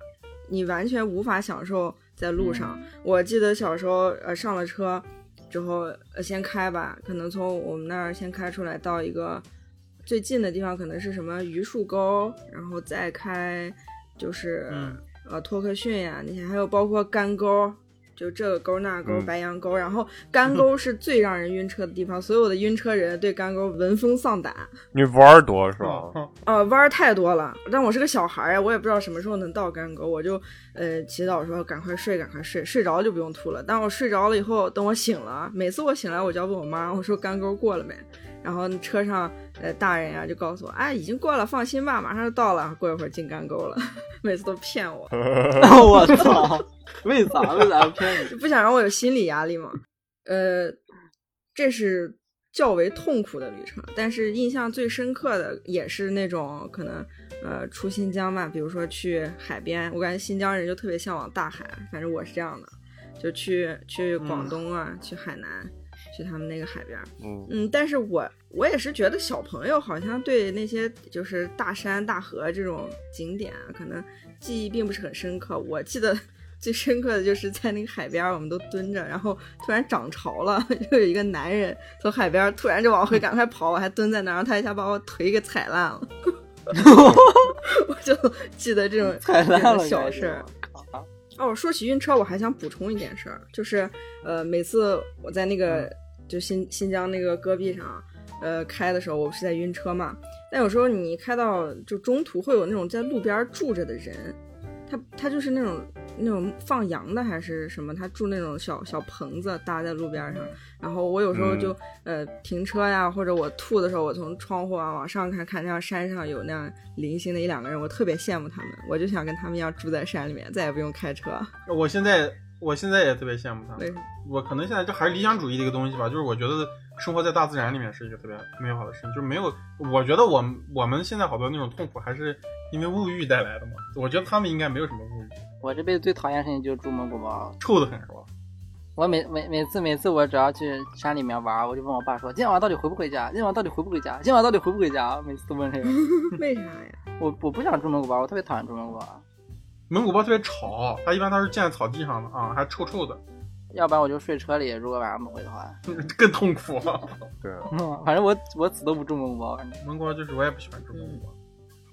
你完全无法享受在路上。我记得小时候，呃，上了车之后，呃，先开吧，可能从我们那儿先开出来到一个最近的地方，可能是什么榆树沟，然后再开就是、嗯呃托克逊呀那些，还有包括干沟。就这个沟那个沟，嗯白杨沟，然后干沟是最让人晕车的地方，所有的晕车人对干沟闻风丧胆。你玩儿多是吧？哦呃，弯儿太多了，但我是个小孩儿呀，我也不知道什么时候能到干沟，我就呃祈祷说赶快睡，赶快睡，睡着就不用吐了。但我睡着了以后，等我醒了，每次我醒来我就要问我妈，我说干沟过了没？然后车上呃大人呀就告诉我，哎，已经过了，放心吧，马上就到了。过一会儿进干沟了，每次都骗我，我操！为啥？为啥要骗你？不想让我有心理压力嘛。呃，这是较为痛苦的旅程，但是印象最深刻的也是那种可能呃出新疆吧，比如说去海边，我感觉新疆人就特别向往大海，反正我是这样的，就去去广东啊，去海南，去他们那个海边。嗯，嗯，但是我我也是觉得小朋友好像对那些就是大山大河这种景点啊，可能记忆并不是很深刻。我记得 最深刻的就是在那个海边儿，我们都蹲着，然后突然涨潮了，就有一个男人从海边突然就往回赶快跑，我还蹲在那儿，然后他一下把我腿给踩烂了。我就记得这种踩烂了，小事儿。哦，说起晕车，我还想补充一件事儿，就是呃，每次我在那个就新新疆那个戈壁上，呃，开的时候，我不是在晕车嘛。但有时候你开到就中途会有那种在路边住着的人，他他就是那种那种放羊的还是什么，他住那种小小棚子搭在路边上。然后我有时候就、呃停车呀，或者我吐的时候，我从窗户啊往上看，看那样山上有那样零星的一两个人，我特别羡慕他们，我就想跟他们一样住在山里面，再也不用开车。我现在我现在也特别羡慕他们。为什么？我可能现在就还是理想主义的一个东西吧，就是我觉得生活在大自然里面是一个特别美好的事情，就是没有，我觉得我们我们现在好多那种痛苦还是因为物欲带来的嘛。我觉得他们应该没有什么物欲，我这辈子最讨厌的事情就是住蒙古包。臭的很是吧？我每每每次每次我只要去山里面玩，我就问我爸说：“今天晚上到底回不回家？今天晚上到底回不回家？今天晚上到底回不回家？”每次都问这个。为啥呀？我我不想住蒙古包，我特别讨厌住蒙古包。蒙古包特别吵，它一般它是建在草地上的啊，还臭臭的，要不然我就睡车里，如果晚上不回的话。更痛苦。对，反正我我死都不住蒙古包，反正蒙古包就是我也不喜欢住蒙古包，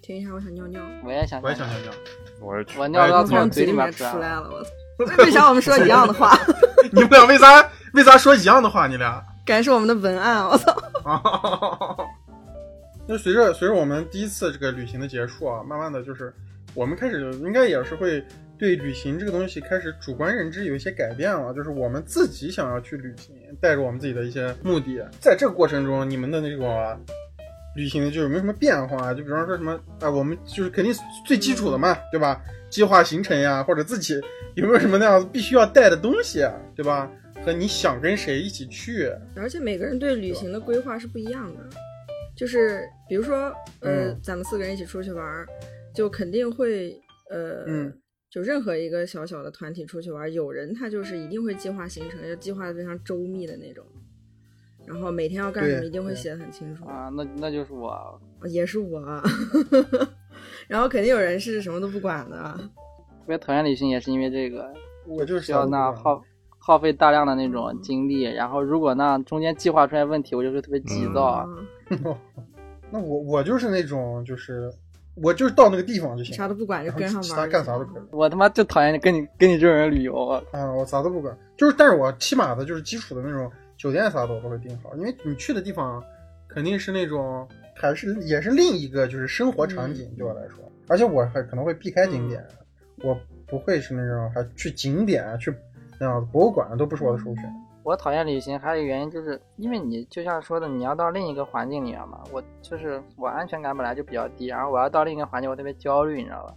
停一下，我想尿尿。我也想。我也想尿尿。我也去。我尿都要从从嘴里面出来了。我操！为啥我们说一样的话？你们俩为啥为啥说一样的话？你俩？感觉是我们的文案，我操！那随着随着我们第一次这个旅行的结束啊，慢慢的就是我们开始应该也是会对旅行这个东西开始主观认知有一些改变了，就是我们自己想要去旅行，带着我们自己的一些目的，在这个过程中，你们的那种啊旅行就有没有什么变化啊？就比方说什么啊，我们就是肯定最基础的嘛，对吧？计划行程呀，或者自己有没有什么那样子必须要带的东西啊，对吧？和你想跟谁一起去。而且每个人对旅行的规划是不一样的，就是比如说，呃，嗯咱们四个人一起出去玩儿，就肯定会，呃，嗯就任何一个小小的团体出去玩，有人他就是一定会计划行程，要计划的非常周密的那种，然后每天要干什么一定会写的很清楚，啊，那那就是我，也是我，然后肯定有人是什么都不管的，特别讨厌旅行，也是因为这个我就是要那耗耗费大量的那种精力，然后如果那中间计划出来问题，我就会特别急躁。啊 那我我就是那种就是我就是到那个地方就行，啥都不管就跟上其他干啥都可以。我他妈就讨厌跟你跟你这种人旅游啊！啊，我啥都不管，就是，但是我起码的就是基础的那种酒店啥的我都会订好，因为你去的地方肯定是那种还是也是另一个就是生活场景对我来说，而且我还可能会避开景点，我不会是那种还去景点啊去那样博物馆都不是我的首选。我讨厌旅行还有一个原因就是因为你就像说的，你要到另一个环境里面嘛，我就是我安全感本来就比较低，然后我要到另一个环境，我特别焦虑，你知道吧？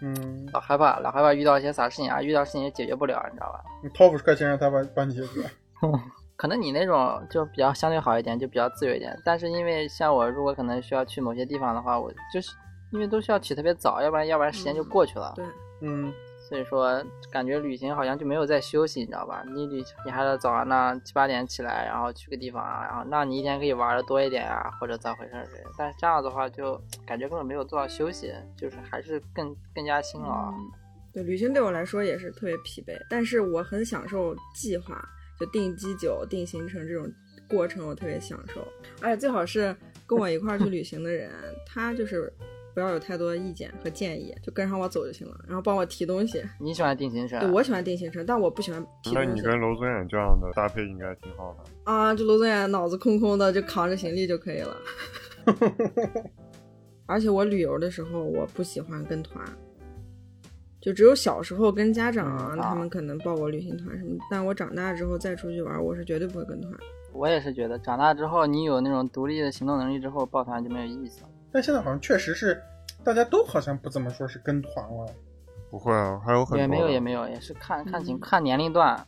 嗯，老害怕，老害怕遇到一些啥事情啊，遇到事情也解决不了，你知道吧？你掏五十块钱让他帮帮你解决，可能你那种就比较相对好一点，就比较自由一点。但是因为像我，如果可能需要去某些地方的话，我就是因为都需要起特别早，要不然要不然时间就过去了。对，嗯，所以说感觉旅行好像就没有在休息，你知道吧？你旅你还得早上那七八点起来，然后去个地方啊，然后那你一天可以玩的多一点啊，或者咋回事儿。但是这样的话就感觉根本没有做到休息，就是还是更更加辛劳。对，旅行对我来说也是特别疲惫，但是我很享受计划，就订机酒、订行程这种过程，我特别享受。而且最好是跟我一块儿去旅行的人，他就是不要有太多的意见和建议，就跟上我走就行了，然后帮我提东西。你喜欢定行程？对我喜欢定行程，但我不喜欢提东西。那你跟娄宗远这样的搭配应该挺好的。啊，就娄宗远脑子空空的，就扛着行李就可以了。而且我旅游的时候，我不喜欢跟团，就只有小时候跟家长啊，嗯他们可能报过旅行团什么的。但我长大之后再出去玩，我是绝对不会跟团。我也是觉得长大之后，你有那种独立的行动能力之后，抱团就没有意思了。但现在好像确实是大家都好像不怎么说是跟团了，不会啊，还有很多也没有也没有，也是看看情嗯看年龄段，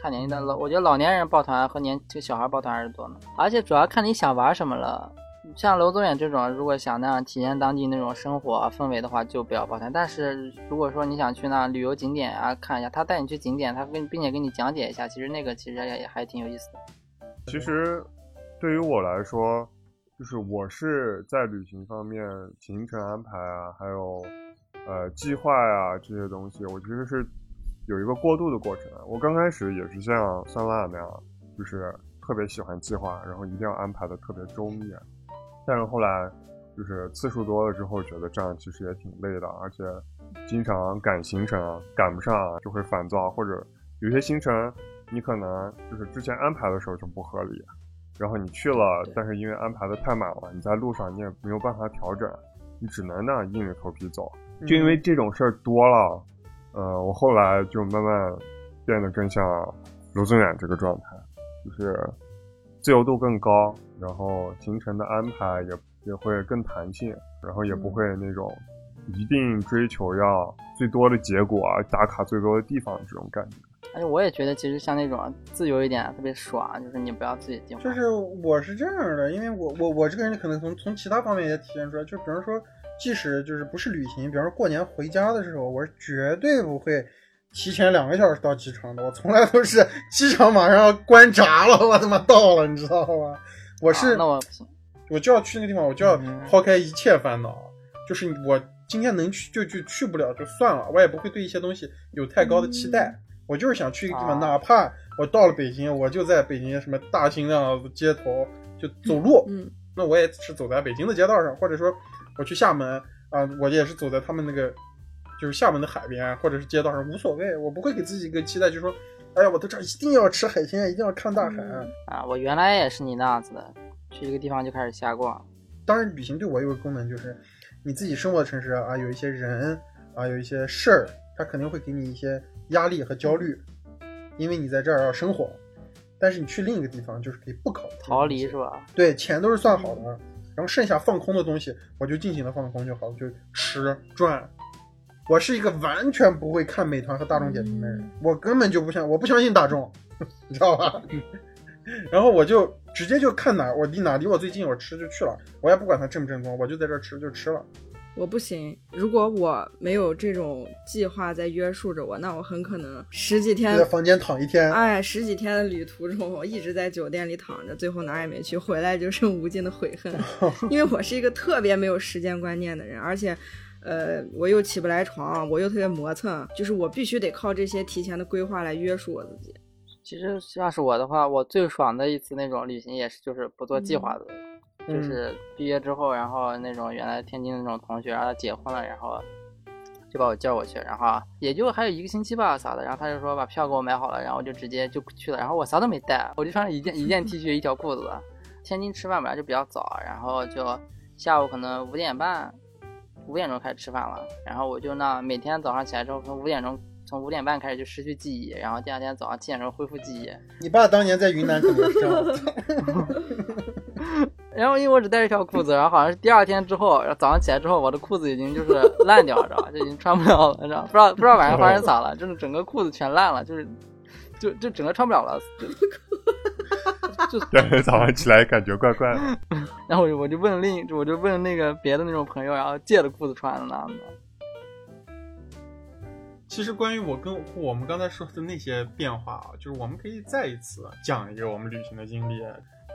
看年龄段老，我觉得老年人抱团和年这个小孩抱团还是多呢。而且主要看你想玩什么了。像楼宗远这种，如果想那样体验当地那种生活啊氛围的话，就不要抱团。但是如果说你想去那旅游景点啊看一下，他带你去景点，他跟并且给你讲解一下，其实那个其实也也还挺有意思的。其实对于我来说，就是我是在旅行方面行程安排啊，还有呃计划啊、这些东西，我其实是有一个过渡的过程。我刚开始也是像酸辣那样，就是特别喜欢计划，然后一定要安排的特别周密。但是后来就是次数多了之后，觉得这样其实也挺累的，而且经常赶行程啊，赶不上就会烦躁，或者有些行程你可能就是之前安排的时候就不合理，然后你去了，但是因为安排的太满了，你在路上你也没有办法调整，你只能那样硬着头皮走。就因为这种事儿多了，呃，我后来就慢慢变得更像卢宗远这个状态，就是自由度更高，然后行程的安排也也会更弹性，然后也不会那种一定追求要最多的结果啊，打卡最多的地方这种感觉。而且我也觉得，其实像那种自由一点特别爽，就是你不要自己定。就是我是这样的，因为我我我这个人可能从从其他方面也体现出来，就比方说，即使就是不是旅行，比方说过年回家的时候，我是绝对不会提前两个小时到机场的，我从来都是机场马上要关闸了，我他妈到了，你知道吗？我是、啊那我不行。我就要去那个地方，我就要嗯抛开一切烦恼，就是我今天能去就去，去不了就算了，我也不会对一些东西有太高的期待。我就是想去一个地方，啊哪怕我到了北京，我就在北京什么大兴那样街头就走路，嗯，那我也是走在北京的街道上，或者说我去厦门啊、我也是走在他们那个就是厦门的海边或者是街道上，无所谓，我不会给自己一个期待，就是说，哎呀，我到这儿一定要吃海鲜，一定要看大海。嗯啊，我原来也是你那样子的，去一个地方就开始瞎逛。当然，旅行对我有个功能，就是你自己生活的城市啊，有一些人啊，有一些事儿，它肯定会给你一些压力和焦虑，因为你在这儿要生活。但是你去另一个地方，就是可以不考虑逃离是吧？对，钱都是算好的，然后剩下放空的东西，我就尽情的放空就好了，就吃赚。我是一个完全不会看美团和大众点评的人，我根本就不相，我不相信大众。你知道吧？然后我就直接就看哪儿我离哪儿离我最近，我吃就去了，我也不管它正不正宗，我就在这儿吃就吃了。我不行，如果我没有这种计划在约束着我，那我很可能十几天在房间躺一天，哎，十几天的旅途中，我一直在酒店里躺着，最后哪儿也没去，回来就剩无尽的悔恨。因为我是一个特别没有时间观念的人，而且，呃，我又起不来床，我又特别磨蹭，就是我必须得靠这些提前的规划来约束我自己。其实要是我的话，我最爽的一次那种旅行也是就是不做计划的，嗯就是毕业之后，然后那种原来天津的那种同学，然后他结婚了，然后就把我叫过去，然后也就还有一个星期吧啥的，然后他就说把票给我买好了，然后我就直接就去了，然后我啥都没带，我就穿了一件一件 T 恤一条裤子。天津吃饭本来就比较早，然后就下午可能五点半、五点钟开始吃饭了，然后我就那每天早上起来之后，从五点钟从五点半开始就失去记忆，然后第二天早上七点钟恢复记忆。你爸当年在云南可能是这样的，然后因为我只带一条裤子，然后好像是第二天之后，然后早上起来之后，我的裤子已经就是烂掉了，知道吧？就已经穿不了了，知道吧不知道不知道晚上发生啥了，就是整个裤子全烂了，就是就就整个穿不了了，就就第二天早上起来感觉怪怪的。然后我就我就问另我就问那个别的那种朋友，然后借的裤子穿的那样的。其实关于我跟我们刚才说的那些变化啊，就是我们可以再一次讲一个我们旅行的经历，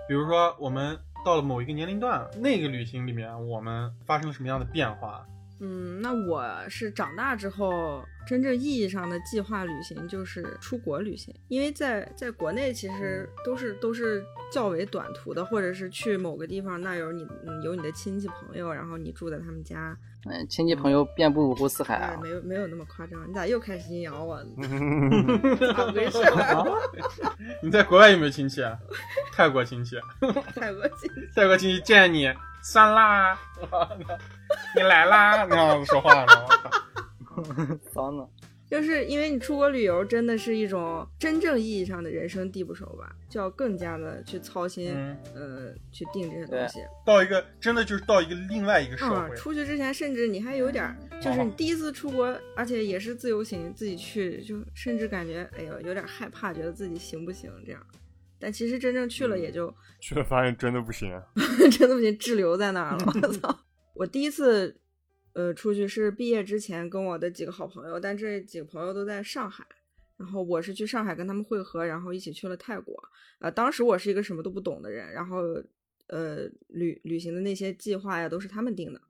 比如说我们到了某一个年龄段，那个旅行里面我们发生了什么样的变化？嗯，那我是长大之后真正意义上的计划旅行就是出国旅行，因为在在国内其实都是都是较为短途的，或者是去某个地方，那有你嗯有你的亲戚朋友，然后你住在他们家，嗯，亲戚朋友遍布五湖四海。没有没有那么夸张。你咋又开始阴阳我？了 咋回事？你在国外有没有亲戚？啊？泰国亲戚，泰国亲戚。泰国亲戚见你酸辣，你来啦，那样子说话呢？我 靠骚呢？就是因为你出国旅游，真的是一种真正意义上的人生地不熟吧，就要更加的去操心，嗯呃，去定这些东西。到一个真的就是到一个另外一个社嗯，会，出去之前，甚至你还有点儿，就是你第一次出国，而且也是自由行，自己去，就甚至感觉，哎呦，有点害怕，觉得自己行不行这样。但其实真正去了，也就、去了发现真的不行。真的不行，滞留在那儿了。我操！我第一次，呃，出去是毕业之前跟我的几个好朋友，但这几个朋友都在上海，然后我是去上海跟他们会合，然后一起去了泰国。呃，当时我是一个什么都不懂的人，然后呃，旅旅行的那些计划呀，都是他们定的。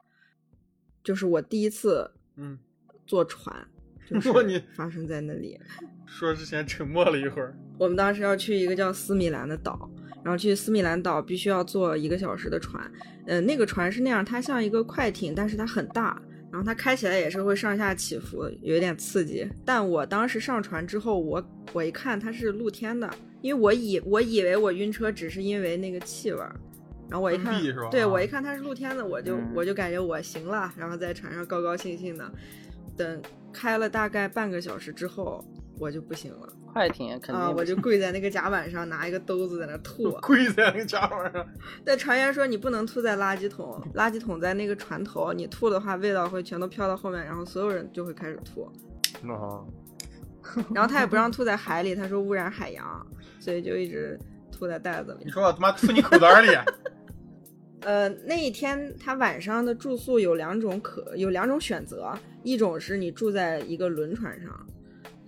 就是我第一次嗯，坐船，就 是哇你发生在那里。说之前沉默了一会儿，我们当时要去一个叫斯米兰的岛，然后去斯米兰岛必须要坐一个小时的船。呃，那个船是那样，它像一个快艇，但是它很大，然后它开起来也是会上下起伏，有一点刺激。但我当时上船之后，我我一看它是露天的，因为我以我以为我晕车只是因为那个气味儿。然后我一看对啊我一看它是露天的，我就、嗯我就感觉我行了，然后在船上高高兴兴的。等开了大概半个小时之后，我就不行了。快艇肯定啊！我就跪在那个甲板上，拿一个兜子在那吐。跪在那个甲板上，但船员说你不能吐在垃圾桶，垃圾桶在那个船头，你吐的话味道会全都飘到后面，然后所有人就会开始吐。那哈，然后他也不让吐在海里，他说污染海洋，所以就一直吐在袋子里你。说我他妈吐你口袋里，呃，那一天他晚上的住宿有两种可有两种选择，一种是你住在一个轮船上，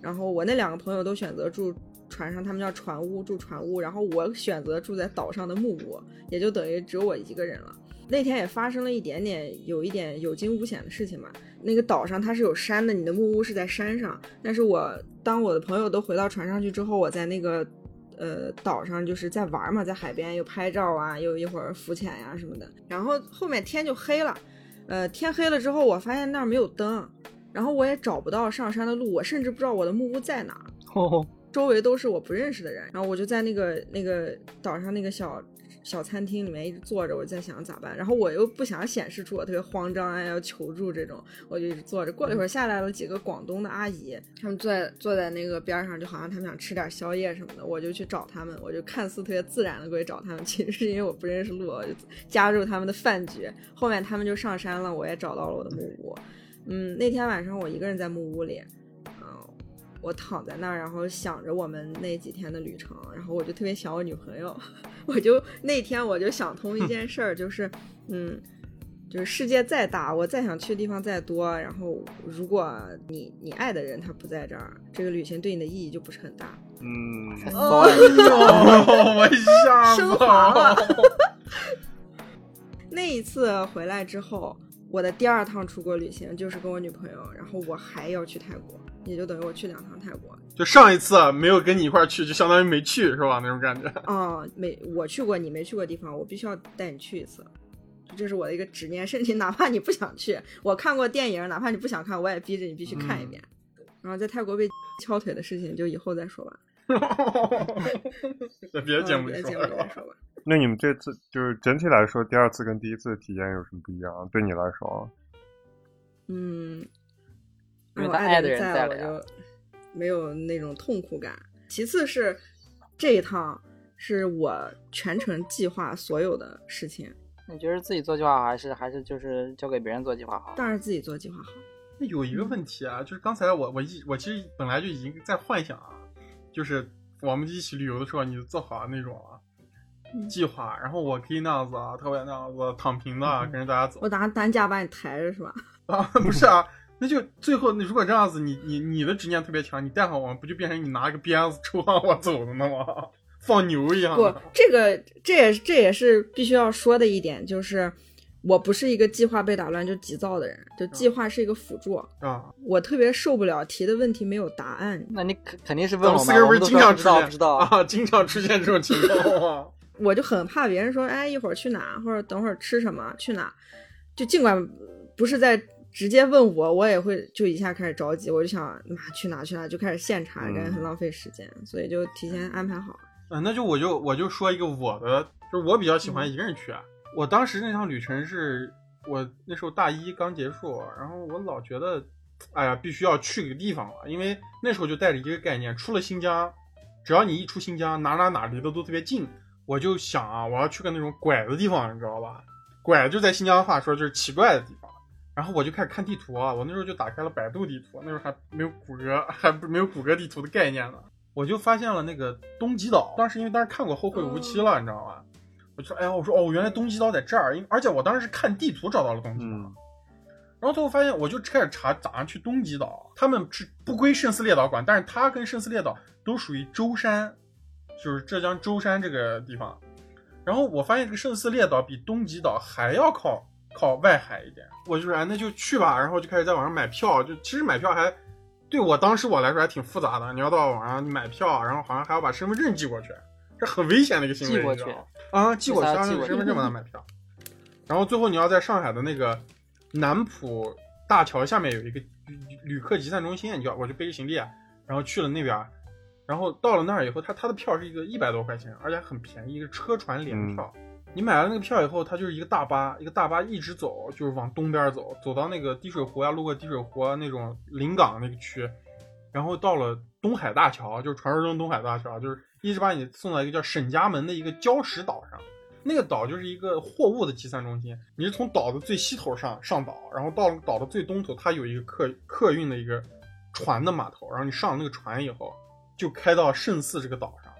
然后我那两个朋友都选择住船上，他们叫船屋，住船屋，然后我选择住在岛上的木屋，也就等于只有我一个人了。那天也发生了一点点有一点有惊无险的事情嘛。那个岛上它是有山的，你的木屋是在山上，但是我当我的朋友都回到船上去之后，我在那个呃岛上就是在玩嘛，在海边又拍照啊，又一会儿浮潜呀、什么的。然后后面天就黑了，呃，天黑了之后，我发现那儿没有灯，然后我也找不到上山的路，我甚至不知道我的木屋在哪 周围都是我不认识的人，然后我就在那个那个岛上那个小小餐厅里面一直坐着，我在想咋办，然后我又不想显示出我特别慌张啊，要求助这种，我就一直坐着。过了一会儿，下来了几个广东的阿姨，他们坐在坐在那个边上，就好像他们想吃点宵夜什么的，我就去找他们，我就看似特别自然的过去找他们，其实是因为我不认识路，我就加入他们的饭局。后面他们就上山了，我也找到了我的木屋。嗯，那天晚上我一个人在木屋里，嗯，我躺在那儿，然后想着我们那几天的旅程，然后我就特别想我女朋友，我就那天我就想通一件事儿，就是嗯。就是世界再大，我再想去的地方再多，然后如果你你爱的人他不在这儿，这个旅行对你的意义就不是很大。嗯，哦哎呦，我一下子 升华了。那一次回来之后，我的第二趟出国旅行就是跟我女朋友，然后我还要去泰国，也就等于我去两趟泰国。就上一次没有跟你一块儿去，就相当于没去，是吧？那种感觉。啊、没我去过你没去过地方，我必须要带你去一次。这是我的一个执念，甚至哪怕你不想去，我看过电影，哪怕你不想看，我也逼着你必须看一遍。然后在泰国被 敲腿的事情，就以后再说吧。在别的节目嗯别节目里再说吧？那你们这次就是整体来说，第二次跟第一次的体验有什么不一样？对你来说，嗯，因为我他爱的人的在了，呀我就没有那种痛苦感。其次是这一趟是我全程计划所有的事情，你觉得自己做计划好，还是还是就是交给别人做计划好？当然自己做计划好。那有一个问题啊，就是刚才我我一我其实本来就已经在幻想啊，就是我们一起旅游的时候，你就做好那种啊嗯计划，然后我可以那样子啊，特别那样子躺平的啊跟着大家走我拿担架把你抬着是吧？啊，不是啊。那就最后，那如果这样子，你你你的执念特别强，你带上我，不就变成你拿个鞭子抽上我走的呢吗？放牛一样不。，这个这也这也是必须要说的一点，就是我不是一个计划被打乱就急躁的人，就计划是一个辅助。啊，我特别受不了提的问题没有答案，那你肯肯定是问我嘛，们四个人不是不知经常出现道不知道。啊，经常出现这种情况吗？我就很怕别人说，哎，一会儿去哪，或者等会儿吃什么，去哪，就尽管不是在直接问我，我也会就一下开始着急，我就想妈去哪去哪，就开始现查，嗯感觉很浪费时间，所以就提前安排好。啊，那就我就我就说一个我的，就是我比较喜欢一个人去。啊我当时那趟旅程是我那时候大一刚结束，然后我老觉得，哎呀，必须要去个地方了，因为那时候就带着一个概念，出了新疆，只要你一出新疆，哪哪哪离得都特别近，我就想啊，我要去个那种拐的地方，你知道吧？拐就在新疆话说就是奇怪的地方。然后我就开始看地图啊，我那时候就打开了百度地图，那时候还没有谷歌，还不没有谷歌地图的概念呢。我就发现了那个东极岛，当时因为当时看过《后会无期》了，你知道吧？我就说，哎呀，我说哦，原来东极岛在这儿，因而且我当时是看地图找到了东极岛，嗯然后最后发现，我就开始查咋样去东极岛，他们是不归圣斯列岛管，但是它跟圣斯列岛都属于舟山，就是浙江舟山这个地方。然后我发现这个圣斯列岛比东极岛还要靠靠外海一点，我就说哎那就去吧，然后就开始在网上买票，就其实买票还对我当时我来说还挺复杂的，你要到网上买票，然后好像还要把身份证寄过去，这很危险的一个行为，寄过去你知道吗啊，寄过去，让为啥要寄过去身份证帮他买票。然后最后你要在上海的那个南浦大桥下面有一个旅旅客集散中心，你就我就背着行李，啊然后去了那边，然后到了那儿以后，他他的票是一个一百多块钱，而且还很便宜，一个车船联票。你买了那个票以后，它就是一个大巴，一个大巴一直走，就是往东边走，走到那个滴水湖啊，路过滴水湖啊那种临港那个区，然后到了东海大桥，就是传说中东海大桥，就是一直把你送到一个叫沈家门的一个礁石岛上。那个岛就是一个货物的集散中心，你是从岛的最西头上上岛，然后到了岛的最东头，它有一个客客运的一个船的码头，然后你上了那个船以后，就开到圣寺这个岛上。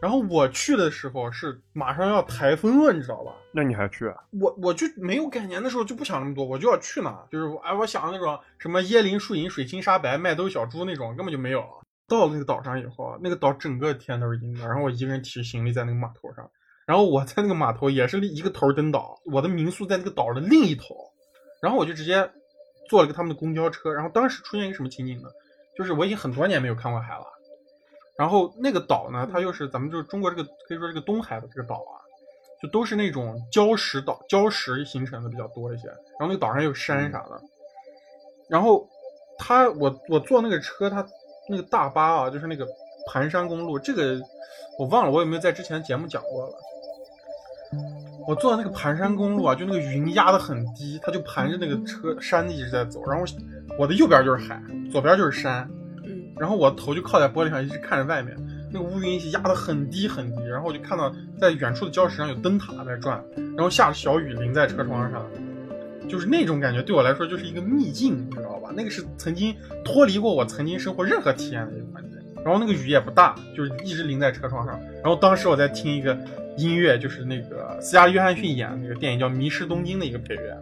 然后我去的时候是马上要台风了，你知道吧？那你还去啊？我我就没有概念，的时候就不想那么多，我就要去呢，就是哎，我想那种什么椰林树影、水清沙白、麦兜小猪那种，根本就没有。到了那个岛上以后，那个岛整个天都是阴的，然后我一个人提着行李在那个码头上，然后我在那个码头也是一个头登岛，我的民宿在那个岛的另一头，然后我就直接坐了个他们的公交车，然后当时出现一个什么情景呢？就是我已经很多年没有看过海了，然后那个岛呢，它又是咱们就是中国这个可以说这个东海的这个岛啊，就都是那种礁石岛，礁石形成的比较多一些。然后那个岛上有山啥的。然后他我我坐那个车，他那个大巴啊，就是那个盘山公路，这个我忘了我有没有在之前节目讲过了。我坐的那个盘山公路啊，就那个云压得很低，它就盘着那个车山一直在走，然后我的右边就是海，左边就是山，嗯，然后我头就靠在玻璃上，一直看着外面，那个乌云压得很低很低，然后我就看到在远处的礁石上有灯塔在转，然后下着小雨淋在车窗上，就是那种感觉对我来说就是一个秘境，你知道吧？那个是曾经脱离过我曾经生活任何体验的一个环境。然后那个雨也不大，就是一直淋在车窗上。然后当时我在听一个音乐，就是那个斯嘉丽·约翰逊演的那个电影叫《迷失东京》的一个配乐。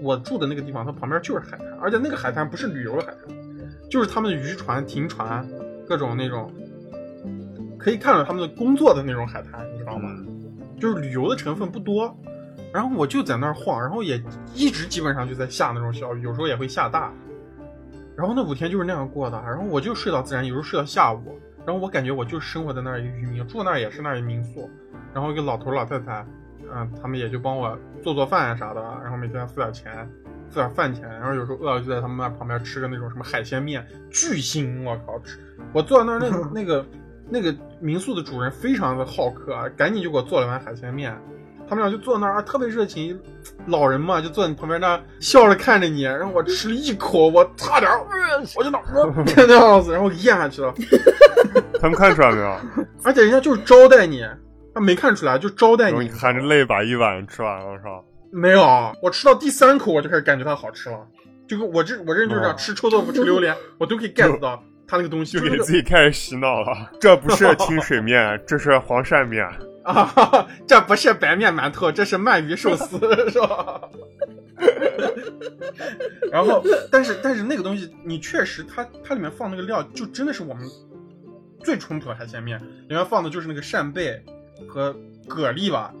我住的那个地方，它旁边就是海滩，而且那个海滩不是旅游的海滩，就是他们的渔船停船，各种那种可以看到他们的工作的那种海滩，你知道吗？就是旅游的成分不多。然后我就在那儿晃，然后也一直基本上就在下那种小雨，有时候也会下大。然后那五天就是那样过的，然后我就睡到自然，有时候睡到下午。然后我感觉我就生活在那儿一个渔民，住那儿也是那儿一民宿。然后一个老头老太太，嗯，他们也就帮我做做饭啊啥的，然后每天付点钱，付点饭钱。然后有时候饿了就在他们那旁边吃个那种什么海鲜面，巨腥，我靠吃！我坐在那儿，那那个那个民宿的主人非常的好客，赶紧就给我做了碗海鲜面。他们俩就坐那儿，特别热情，老人嘛，就坐你旁边那笑着看着你。然后我吃了一口，我差点，我就脑子 那样子，然后咽下去了。他们看出来没有？而且人家就是招待你，他没看出来，就招待你。你含着泪把一碗吃完了是吧？没有，我吃到第三口我就开始感觉它好吃了。就跟我这我这人就是这样，吃臭豆腐吃榴莲，我都可以 get 到它那个东西。就给自己开始洗脑了，这不是清水面，这是黄鳝面。啊，这不是白面馒头，这是鳗鱼寿司，是吧？然后，但是但是那个东西，你确实，它它里面放那个料，就真的是我们最淳朴的海鲜面，里面放的就是那个扇贝和蛤蜊吧，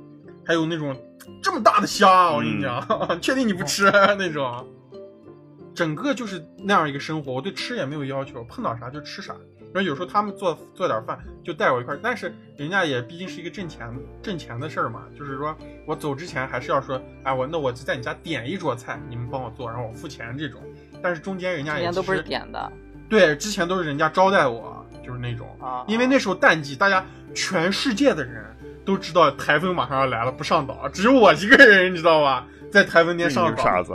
还有那种这么大的虾，我跟你讲，确定你不吃 那种？整个就是那样一个生活，我对吃也没有要求，碰到啥就吃啥。然后有时候他们做做点饭就带我一块，但是人家也毕竟是一个挣钱挣钱的事儿嘛，就是说我走之前还是要说，哎我那我就在你家点一桌菜，你们帮我做，然后我付钱这种。但是中间人家也都不是点的，对，之前都是人家招待我，就是那种啊，因为那时候淡季，大家全世界的人都知道台风马上要来了，不上岛，只有我一个人，你知道吧，在台风天上岛。傻子。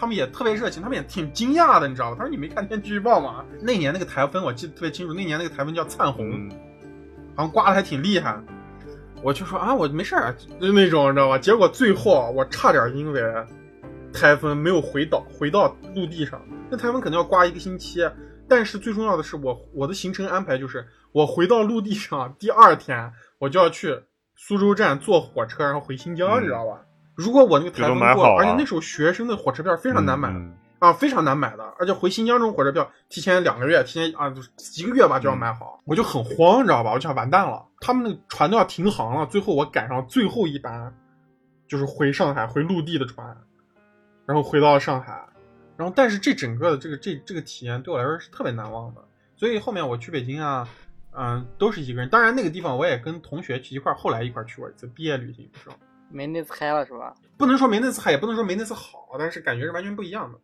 他们也特别热情，他们也挺惊讶的，你知道吧？他说：“你没看天气预报吗？那年那个台风我记得特别清楚，那年那个台风叫灿红，好像刮的还挺厉害。”我就说：“啊，我没事儿，就那种，你知道吧？”结果最后我差点因为台风没有回岛，回到陆地上。那台风可能要刮一个星期，但是最重要的是，我我的行程安排就是，我回到陆地上第二天，我就要去苏州站坐火车，然后回新疆，你知道吧？如果我那个台风过，而且那时候学生的火车票非常难买啊，非常难买的，而且回新疆这种火车票提前两个月，提前啊一个月吧就要买好，我就很慌，你知道吧？我就想完蛋了，他们那个船都要停航了，最后我赶上最后一班，就是回上海回陆地的船，然后回到了上海，然后但是这整个的这个这这个体验对我来说是特别难忘的，所以后面我去北京啊，嗯，都是一个人，当然那个地方我也跟同学去一块后来一块去过一次毕业旅行的时候。没那次嗨了是吧？不能说没那次嗨，也不能说没那次好，但是感觉是完全不一样的。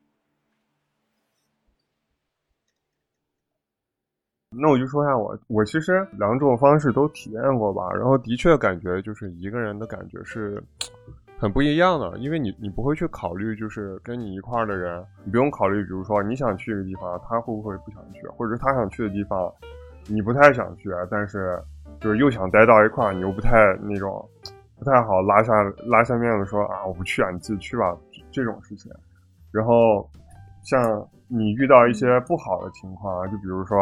那我就说一下我，我其实两种方式都体验过吧，然后的确感觉就是一个人的感觉是很不一样的，因为你你不会去考虑就是跟你一块儿的人，你不用考虑，比如说你想去一个地方，他会不会不想去，或者是他想去的地方，你不太想去，但是就是又想待到一块儿，你又不太那种。不太好拉下拉下面子说啊，我不去啊，你自己去吧，这种事情。然后像你遇到一些不好的情况啊，就比如说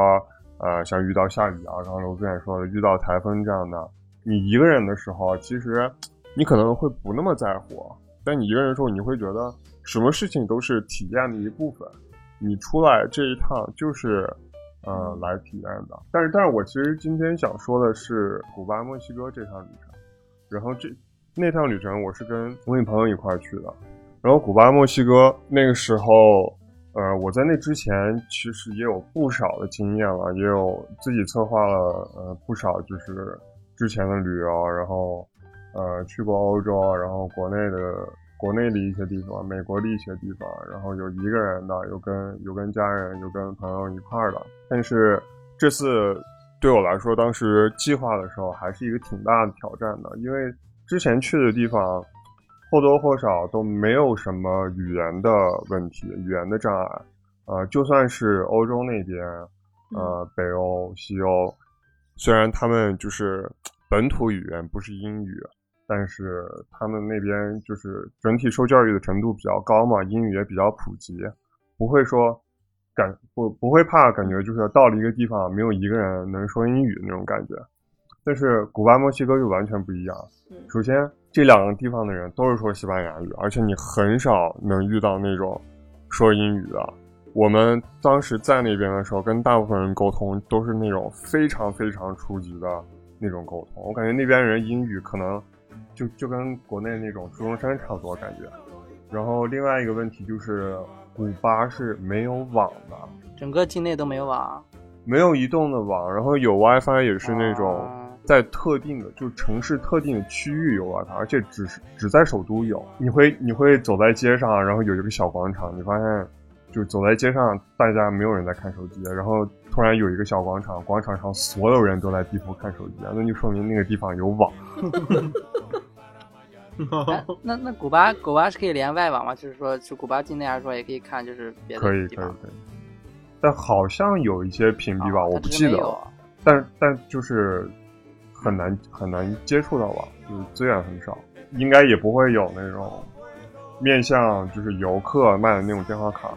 呃，像遇到下雨啊，刚刚罗子远说的，遇到台风这样的，你一个人的时候，其实你可能会不那么在乎，但你一个人的时候，你会觉得什么事情都是体验的一部分，你出来这一趟就是呃来体验的。但是，但是我其实今天想说的是古巴墨西哥这趟旅程。然后这那趟旅程我是跟我女朋友一块去的，然后古巴墨西哥那个时候，呃，我在那之前其实也有不少的经验了，也有自己策划了呃不少就是之前的旅游，然后呃去过欧洲，然后国内的国内的一些地方，美国的一些地方，然后有一个人的，有跟有跟家人，有跟朋友一块儿的，但是这次。对我来说，当时计划的时候还是一个挺大的挑战的，因为之前去的地方或多或少都没有什么语言的问题、语言的障碍。呃，就算是欧洲那边，呃，北欧、西欧，虽然他们就是本土语言不是英语，但是他们那边就是整体受教育的程度比较高嘛，英语也比较普及，不会说感不不会怕感觉就是到了一个地方没有一个人能说英语那种感觉。但是古巴、墨西哥就完全不一样。首先，这两个地方的人都是说西班牙语，而且你很少能遇到那种说英语的。我们当时在那边的时候，跟大部分人沟通都是那种非常非常初级的那种沟通。我感觉那边人英语可能就就跟国内那种初中生差不多感觉。然后另外一个问题就是，古巴是没有网的，整个境内都没有网，没有移动的网，然后有 WiFi 也是那种。啊在特定的，就城市特定的区域有 WiFi，而且只是只在首都有。你会你会走在街上，然后有一个小广场，你发现就走在街上，大家没有人在看手机，然后突然有一个小广场，广场上所有人都在低头看手机，那就说明那个地方有网。哎 那那古巴古巴是可以连外网吗？就是说就古巴境内，还是说也可以看就是别的可以地方？可以可以，但好像有一些屏蔽吧，啊我不记得了。但但就是很难很难接触到吧，就是资源很少，应该也不会有那种面向就是游客卖的那种电话卡。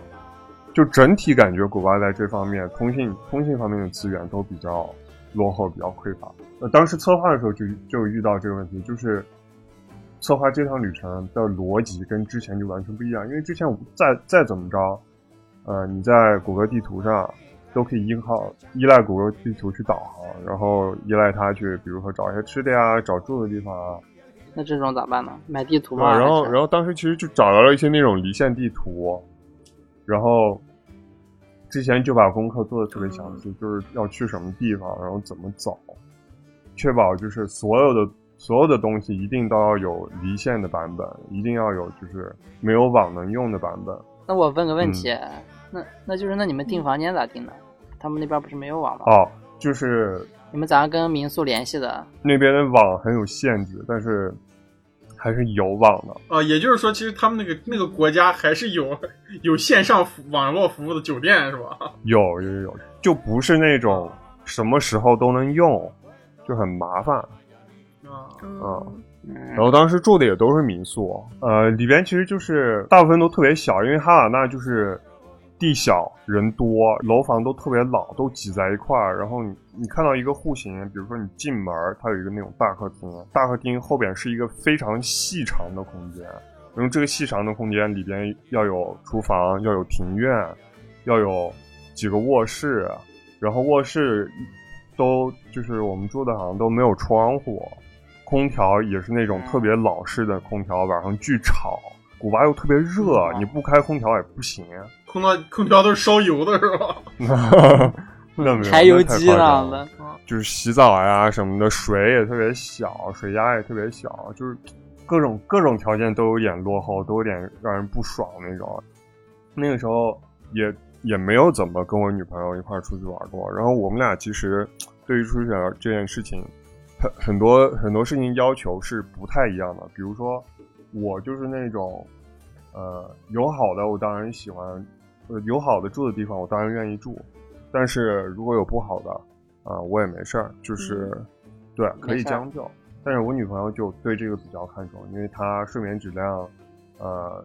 就整体感觉古巴在这方面通信通信方面的资源都比较落后，比较匮乏。呃，当时策划的时候就就遇到这个问题，就是策划这趟旅程的逻辑跟之前就完全不一样，因为之前我再再怎么着，呃，你在谷歌地图上都可以依靠依赖谷歌地图去导航，然后依赖它去，比如说找一些吃的呀，找住的地方啊。那这种咋办呢？买地图对吗？然后然后当时其实就找到了一些那种离线地图，然后之前就把功课做的特别详细，就是要去什么地方，然后怎么走，确保就是所有的所有的东西一定都要有离线的版本，一定要有就是没有网能用的版本。那我问个问题，嗯那那就是那你们订房间咋订的？他们那边不是没有网吗？哦，就是你们咋样跟民宿联系的？那边的网很有限制，但是还是有网的。啊，也就是说，其实他们那个那个国家还是有 有线上网络服务的酒店是吧？有有有，就不是那种什么时候都能用，就很麻烦。啊，嗯嗯然后当时住的也都是民宿，呃，里边其实就是大部分都特别小，因为哈瓦那就是地小人多，楼房都特别老，都挤在一块儿。然后你你看到一个户型，比如说你进门儿，它有一个那种大客厅，大客厅后边是一个非常细长的空间，然后这个细长的空间里边要有厨房，要有庭院，要有几个卧室，然后卧室都就是我们住的好像都没有窗户。空调也是那种特别老式的空调，晚上巨吵。古巴又特别热，嗯你不开空调也不行。空调空调都是烧油的是吧？那没有柴油机那夸张样的了，就是洗澡呀什么的，水也特别小，水压也特别小，就是各种各种条件都有点落后，都有点让人不爽那种。那个时候也也没有怎么跟我女朋友一块出去玩过，然后我们俩其实对于出去玩这件事情，很很多很多事情要求是不太一样的。比如说，我就是那种，呃，有好的我当然喜欢，呃，有好的住的地方我当然愿意住，但是如果有不好的，啊、我也没事儿，就是、对可以将就。但是我女朋友就对这个比较看重，因为她睡眠质量，呃，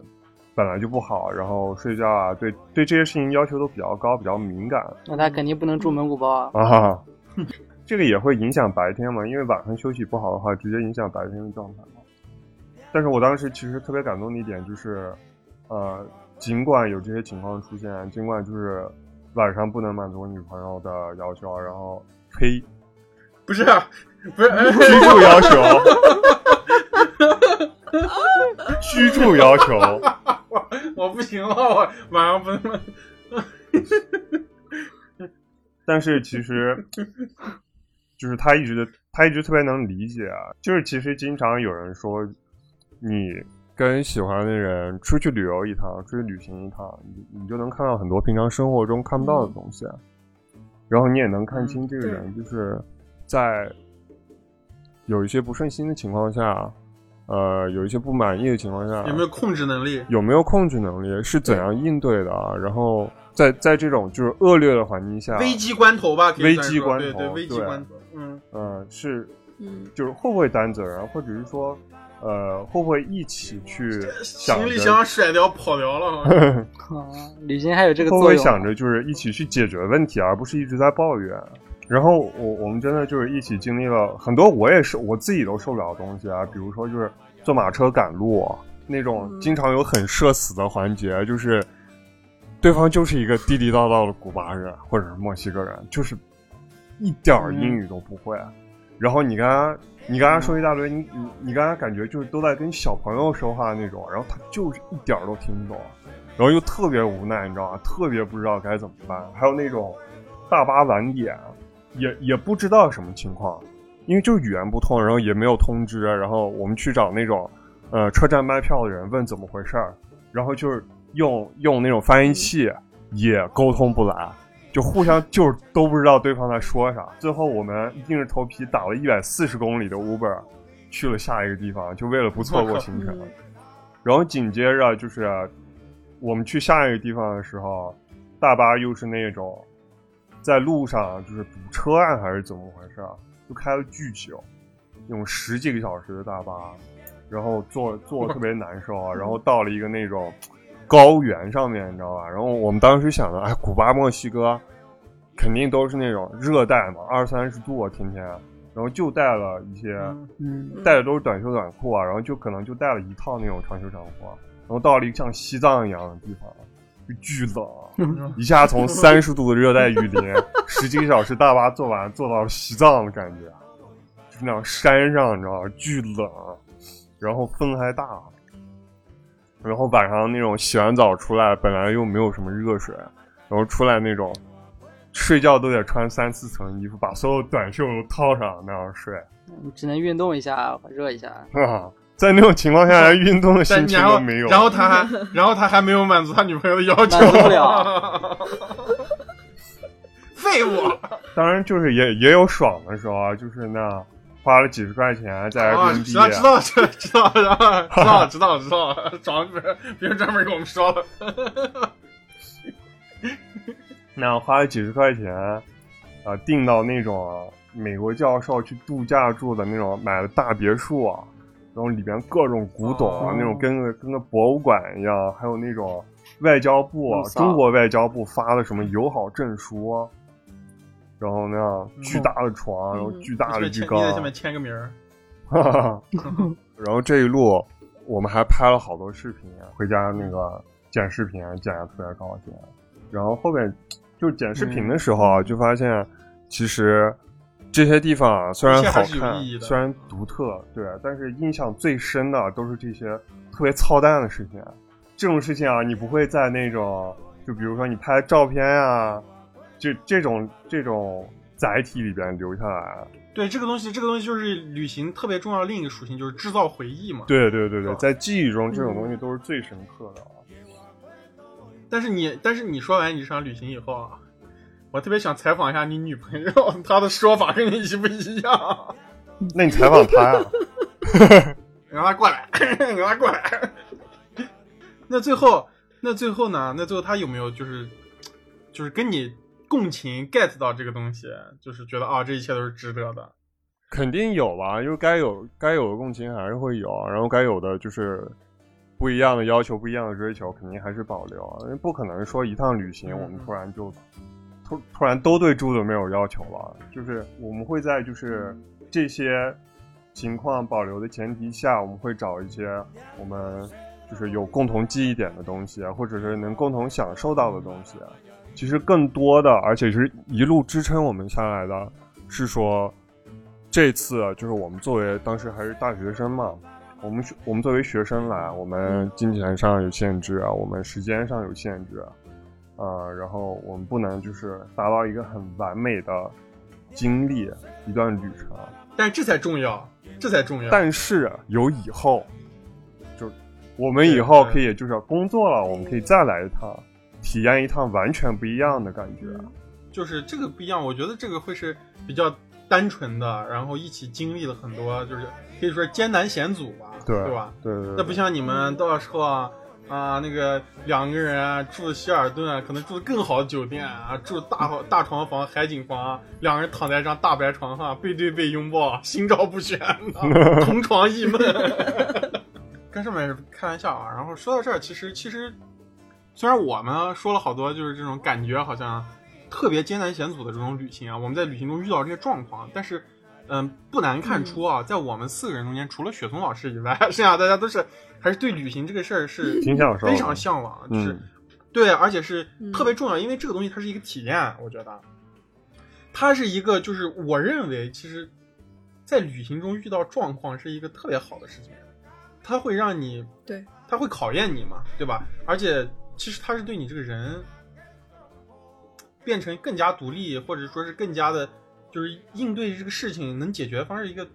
本来就不好，然后睡觉啊，对对这些事情要求都比较高，比较敏感那她肯定不能住蒙古包啊。啊。这个也会影响白天嘛，因为晚上休息不好的话，直接影响白天的状态嘛。但是我当时其实特别感动的一点就是，呃，尽管有这些情况出现，尽管就是晚上不能满足我女朋友的要求，然后呸，不是啊不是，居住要求，居住要求，我不行了，我晚上不能。但是其实就是他一直他一直特别能理解啊，就是其实经常有人说，你跟喜欢的人出去旅游一趟，出去旅行一趟，你你就能看到很多平常生活中看不到的东西，啊然后你也能看清这个人，就是在有一些不顺心的情况下，呃，有一些不满意的情况下，有没有控制能力？有没有控制能力，是怎样应对的啊？然后在在这种就是恶劣的环境下，危机关头吧，危机关头对，危机关头，嗯，呃，是嗯，就是会不会担责任，或者是说，呃，会不会一起去想行李，箱甩掉跑掉了。啊，旅行还有这个会不作用。会想着就是一起去解决问题，而不是一直在抱怨。然后我我们真的就是一起经历了很多，我也是我自己都受不了的东西啊，比如说就是坐马车赶路那种，嗯经常有很社死的环节，就是对方就是一个地地道道的古巴人或者是墨西哥人，就是一点儿英语都不会。然后你跟他你跟他说一大堆，你你你跟他感觉就是都在跟小朋友说话那种，然后他就是一点儿都听不懂，然后又特别无奈，你知道吗？特别不知道该怎么办。还有那种大巴晚点，也也不知道什么情况，因为就是语言不通，然后也没有通知，然后我们去找那种呃车站卖票的人问怎么回事儿，然后就是用用那种翻译器也沟通不来。就互相就是都不知道对方在说啥，最后我们硬着头皮打了一百四十公里的 Uber，去了下一个地方，就为了不错过行程。然后紧接着就是我们去下一个地方的时候，大巴又是那种在路上就是堵车啊，还是怎么回事啊？就开了巨久，那种十几个小时的大巴，然后坐坐特别难受啊。然后到了一个那种高原上面，你知道吧？然后我们当时想的，哎，古巴、墨西哥肯定都是那种热带嘛，二三十度啊，天天。然后就带了一些，嗯，带的都是短袖短裤啊，然后就可能就带了一套那种长袖长裤啊，然后到了一个像西藏一样的地方，就巨冷，一下从三十度的热带雨林，十几个小时大巴坐完，坐到了西藏的感觉，就是那种山上，你知道吗？巨冷，然后风还大，然后晚上那种洗完澡出来，本来又没有什么热水，然后出来那种睡觉都得穿三四层衣服，把所有短袖都套上那样睡。你只能运动一下，热一下。啊，在那种情况下，连运动的心情都没有。然后他还然后他还没有满足他女朋友的要求，满足不了。废物！当然就是也也有爽的时候啊，就是那花了几十块钱在啊，Airbnb，、知道知道知道知道知道知道知道，找别人别人专门给我们说了。那花了几十块钱，啊，订到那种美国教授去度假住的那种买了大别墅啊，然后里边各种古董啊，哦那种跟个跟个博物馆一样，还有那种外交部、中国外交部发的什么友好证书啊，然后那样巨大的床，然后巨大的浴你在缸，下面签个名儿，然后这一路我们还拍了好多视频，回家那个剪视频剪的特别高兴。然后后面就是剪视频的时候啊，就发现其实这些地方啊虽然好看虽然独特，对，但是印象最深的都是这些特别操蛋的事情。这种事情啊，你不会在那种就比如说你拍照片呀、就这种这种载体里边留下来。对这个东西，这个东西就是旅行特别重要的另一个属性，就是制造回忆嘛。对对对对，在记忆中这种嗯东西都是最深刻的啊。但是你，但是你说完你这场旅行以后啊，我特别想采访一下你女朋友，她的说法跟你一不一样？那你采访她呀？让她过来，让她过来。那最后，那最后呢？那最后她有没有就是，就是跟你共情 get 到这个东西，就是觉得啊，这一切都是值得的。肯定有吧，因为该有该有的共情还是会有，然后该有的就是不一样的要求、不一样的追求，肯定还是保留。因为不可能说一趟旅行嗯我们突然就突突然都对住的没有要求了，就是我们会在就是这些情况保留的前提下，我们会找一些我们就是有共同记忆点的东西，或者是能共同享受到的东西。其实更多的，而且是一路支撑我们下来的，是说这次啊就是我们作为当时还是大学生嘛，我们是我们作为学生来，我们金钱上有限制啊，我们时间上有限制，呃，然后我们不能就是达到一个很完美的经历一段旅程，但是这才重要，这才重要。但是有以后，就我们以后可以就是工作了，我们可以再来一趟，体验一趟完全不一样的感觉。就是这个不一样，我觉得这个会是比较单纯的，然后一起经历了很多，就是可以说艰难险阻吧，对吧？对对对，那不像你们到时候啊，啊，那个两个人啊住希尔顿啊，可能住的更好的酒店啊，住大好大床房、海景房，两个人躺在一张大白床上，背对背拥抱，心照不宣啊，同床异梦。跟上面是开玩笑啊，然后说到这儿，其实其实虽然我们说了好多，就是这种感觉好像特别艰难险阻的这种旅行啊，我们在旅行中遇到这些状况，但是。嗯，不难看出啊，在我们四个人中间，除了雪松老师以外，剩下大家都是还是对旅行这个事儿是非常向往，就是、嗯对，而且是特别重要，因为这个东西它是一个体验，我觉得它是一个，就是我认为其实，在旅行中遇到状况是一个特别好的事情，它会让你对，它会考验你嘛，对吧？而且其实它是对你这个人变成更加独立，或者说是更加的，就是应对这个事情能解决方式一个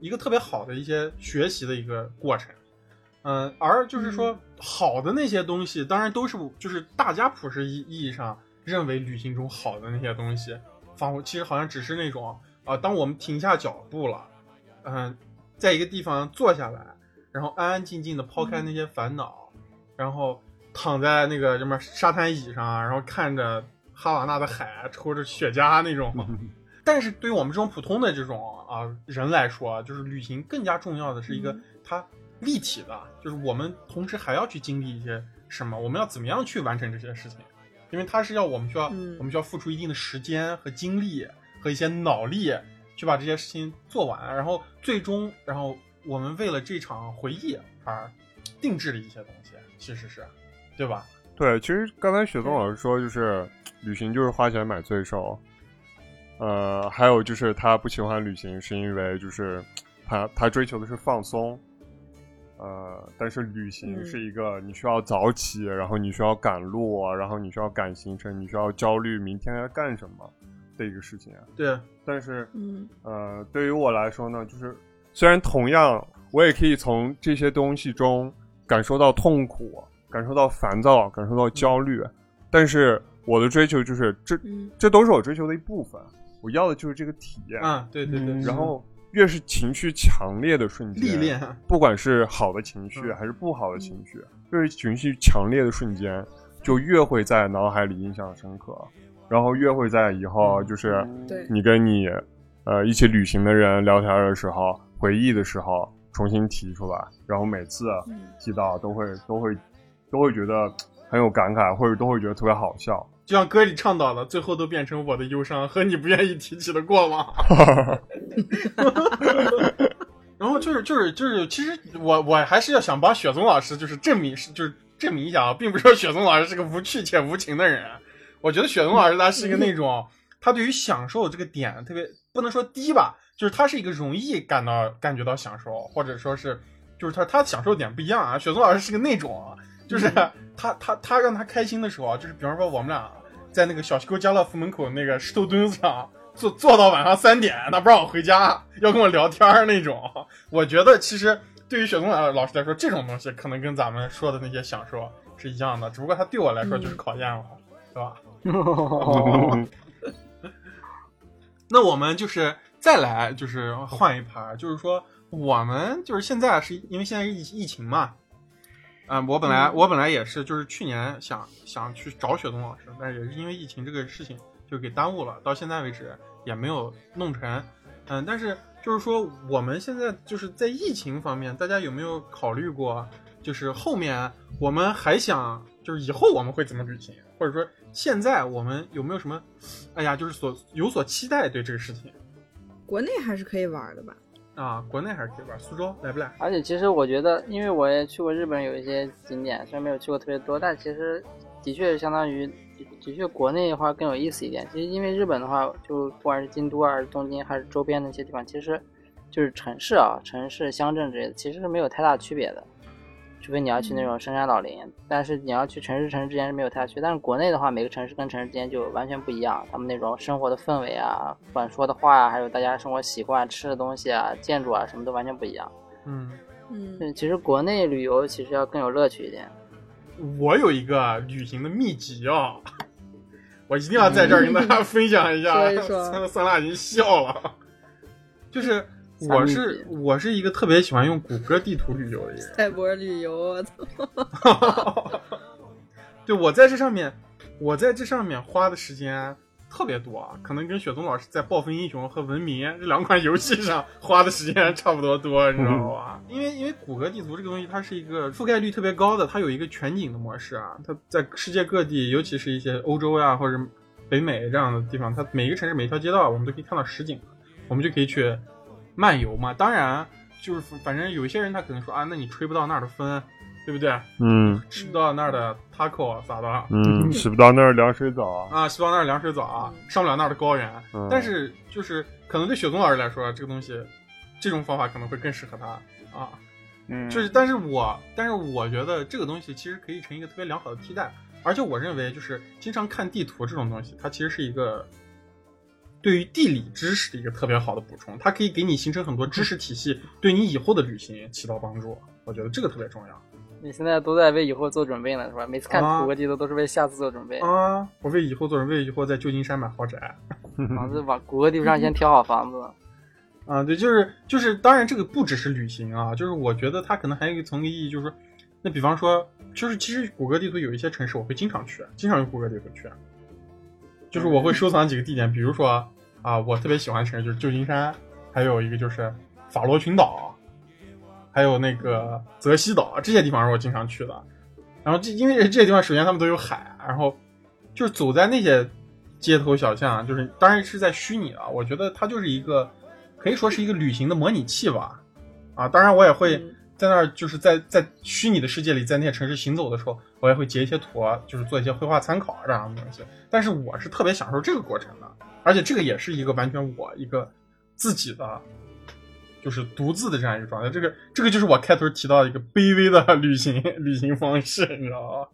一个特别好的一些学习的一个过程。嗯，而就是说好的那些东西，当然都是就是大家普世意意义上认为旅行中好的那些东西，仿佛其实好像只是那种啊、当我们停下脚步了，嗯、在一个地方坐下来，然后安安静静的抛开那些烦恼，然后躺在那个什么沙滩椅上，然后看着哈瓦那的海，抽着雪茄那种。但是对于我们这种普通的这种啊人来说，就是旅行更加重要的是一个嗯。它立体的，就是我们同时还要去经历一些什么，我们要怎么样去完成这些事情，因为它是要我们需要、嗯。我们需要付出一定的时间和精力和一些脑力去把这些事情做完，然后最终，然后我们为了这场回忆而定制了一些东西，其实是，对吧？对，其实刚才雪松老师说，就是旅行就是花钱买罪受。呃，还有就是他不喜欢旅行，是因为就是他他追求的是放松。呃，但是旅行嗯是一个你需要早起，然后你需要赶路，啊然后你需要赶行程，你需要焦虑明天要干什么的一个事情啊。对，但是嗯呃，对于我来说呢，就是虽然同样我也可以从这些东西中感受到痛苦，感受到烦躁，感受到焦虑，但是我的追求就是这嗯。这都是我追求的一部分，我要的就是这个体验。啊，对对对，嗯然后越是情绪强烈的瞬间，历练，不管是好的情绪嗯。还是不好的情绪，越是情绪强烈的瞬间，就越会在脑海里印象深刻，然后越会在以后嗯就是你跟你呃一起旅行的人聊天的时候，回忆的时候重新提出来，然后每次嗯提到都会都会都会觉得很有感慨，或者都会觉得特别好笑。就像歌里唱到的，最后都变成我的忧伤和你不愿意提起的过往。然后就是就是就是，其实我我还是要想帮雪松老师，就是证明是就是证明一下啊，并不是说雪松老师是个无趣且无情的人。我觉得雪松老师他是一个那种，他对于享受这个点特别不能说低吧，就是他是一个容易感到感觉到享受，或者说是就是他他享受点不一样啊。雪松老师是个那种啊，就是 他他他让他开心的时候啊，就是比方说我们俩在那个小西沟家乐福门口那个石头墩子上坐坐到晚上三点，他不让我回家，要跟我聊天儿那种。我觉得其实对于雪松老师来说，这种东西可能跟咱们说的那些享受是一样的，只不过他对我来说就是考验了，对吧？那我们就是再来就是换一盘，就是说我们就是现在是因为现在是疫疫情嘛，啊、我本来、嗯。我本来也是就是去年想想去找雪冬老师，但是也是因为疫情这个事情就给耽误了，到现在为止也没有弄成。嗯，但是就是说我们现在就是在疫情方面，大家有没有考虑过，就是后面我们还想就是以后我们会怎么旅行，或者说现在我们有没有什么，哎呀，就是所有所期待对这个事情国内还是可以玩的吧？啊？国内还是可以玩，苏州来不来？而且其实我觉得，因为我也去过日本，有一些景点，虽然没有去过特别多，但其实的确相当于的确国内的话更有意思一点。其实因为日本的话，就不管是京都啊、还是东京，还是周边的一些地方，其实就是城市啊、城市、乡镇之类的，其实是没有太大区别的。除非你要去那种深山老林，但是你要去城市城市之间是没有太大区别。但是国内的话，每个城市跟城市之间就完全不一样，他们那种生活的氛围啊、不管说的话啊，还有大家生活习惯、吃的东西啊、建筑啊，什么都完全不一样。嗯，嗯，其实国内旅游其实要更有乐趣一点。我有一个旅行的秘籍啊，我一定要在这儿跟大家分享一下。说一说酸酸辣已经笑了，就是我是我是一个特别喜欢用谷歌地图旅游的人。赛博旅游，我操！对，我在这上面，我在这上面花的时间特别多，啊，可能跟雪松老师在《暴风英雄》和《文明》这两款游戏上花的时间差不多多，你知道吧？因为因为谷歌地图这个东西，它是一个覆盖率特别高的，它有一个全景的模式啊，它在世界各地，尤其是一些欧洲呀或者北美这样的地方，它每一个城市每一条街道，我们都可以看到实景，我们就可以去漫游嘛。当然，就是反正有一些人他可能说啊，那你吹不到那儿的风，对不对？嗯吃不到那儿的 taco 咋的？嗯，洗不到那儿凉水澡啊。吃不到那儿凉水澡啊，上不了那儿的高原。嗯但是就是可能对雪松老师来说，这个东西，这种方法可能会更适合他啊。嗯，就是，但是我但是我觉得这个东西其实可以成一个特别良好的替代，而且我认为就是经常看地图这种东西，它其实是一个对于地理知识的一个特别好的补充，它可以给你形成很多知识体系，对你以后的旅行起到帮助。我觉得这个特别重要你现在都在为以后做准备呢，是吧？每次看啊谷歌地图都是为下次做准备，啊！我为以后做准备以后在旧金山买豪宅。房子往谷歌地图上先挑好房子。啊，对，就是就是，当然这个不只是旅行啊，就是我觉得它可能还有一层个意义，就是说，那比方说，就是其实谷歌地图有一些城市我会经常去，经常用谷歌地图去，就是我会收藏几个地点，比如说啊，我特别喜欢的城市就是旧金山，还有一个就是法罗群岛，还有那个泽西岛这些地方是我经常去的。然后这因为这些地方首先他们都有海，然后就是走在那些街头小巷，就是当然是在虚拟啊，我觉得它就是一个可以说是一个旅行的模拟器吧。啊，当然我也会嗯在那儿，就是在在虚拟的世界里，在那些城市行走的时候，我也会截一些图，就是做一些绘画参考这样的东西。但是我是特别享受这个过程的，而且这个也是一个完全我一个自己的，就是独自的这样一个状态。这个这个就是我开头提到的一个卑微的旅行 旅行方式，你知道吗？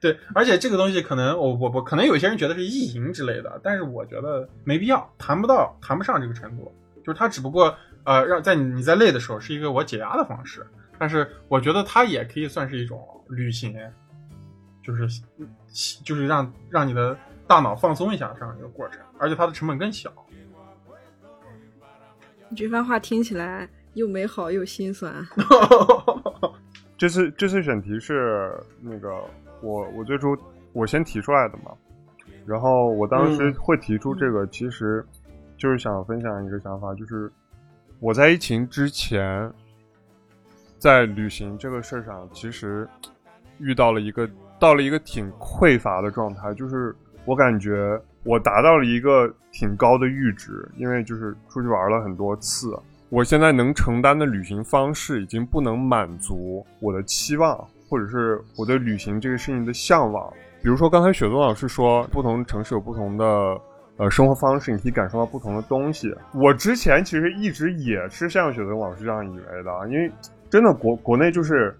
对，而且这个东西可能我我我可能有些人觉得是意淫之类的，但是我觉得没必要，谈不到谈不上这个程度。就是它只不过呃让在你你在累的时候是一个我解压的方式，但是我觉得它也可以算是一种旅行，就是就是让让你的大脑放松一下这样一个过程，而且它的成本更小。你这番话听起来又美好又心酸。这次这次选题是那个我我最初我先提出来的嘛，然后我当时嗯会提出这个，其实就是想分享一个想法，就是我在疫情之前，在旅行这个事儿上，其实遇到了一个到了一个挺匮乏的状态，就是我感觉我达到了一个挺高的阈值，因为就是出去玩了很多次，我现在能承担的旅行方式已经不能满足我的期望，或者是我对旅行这个事情的向往。比如说刚才雪松老师说，不同城市有不同的呃生活方式，你可以感受到不同的东西。我之前其实一直也是像雪松老师这样以为的，因为真的国国内就是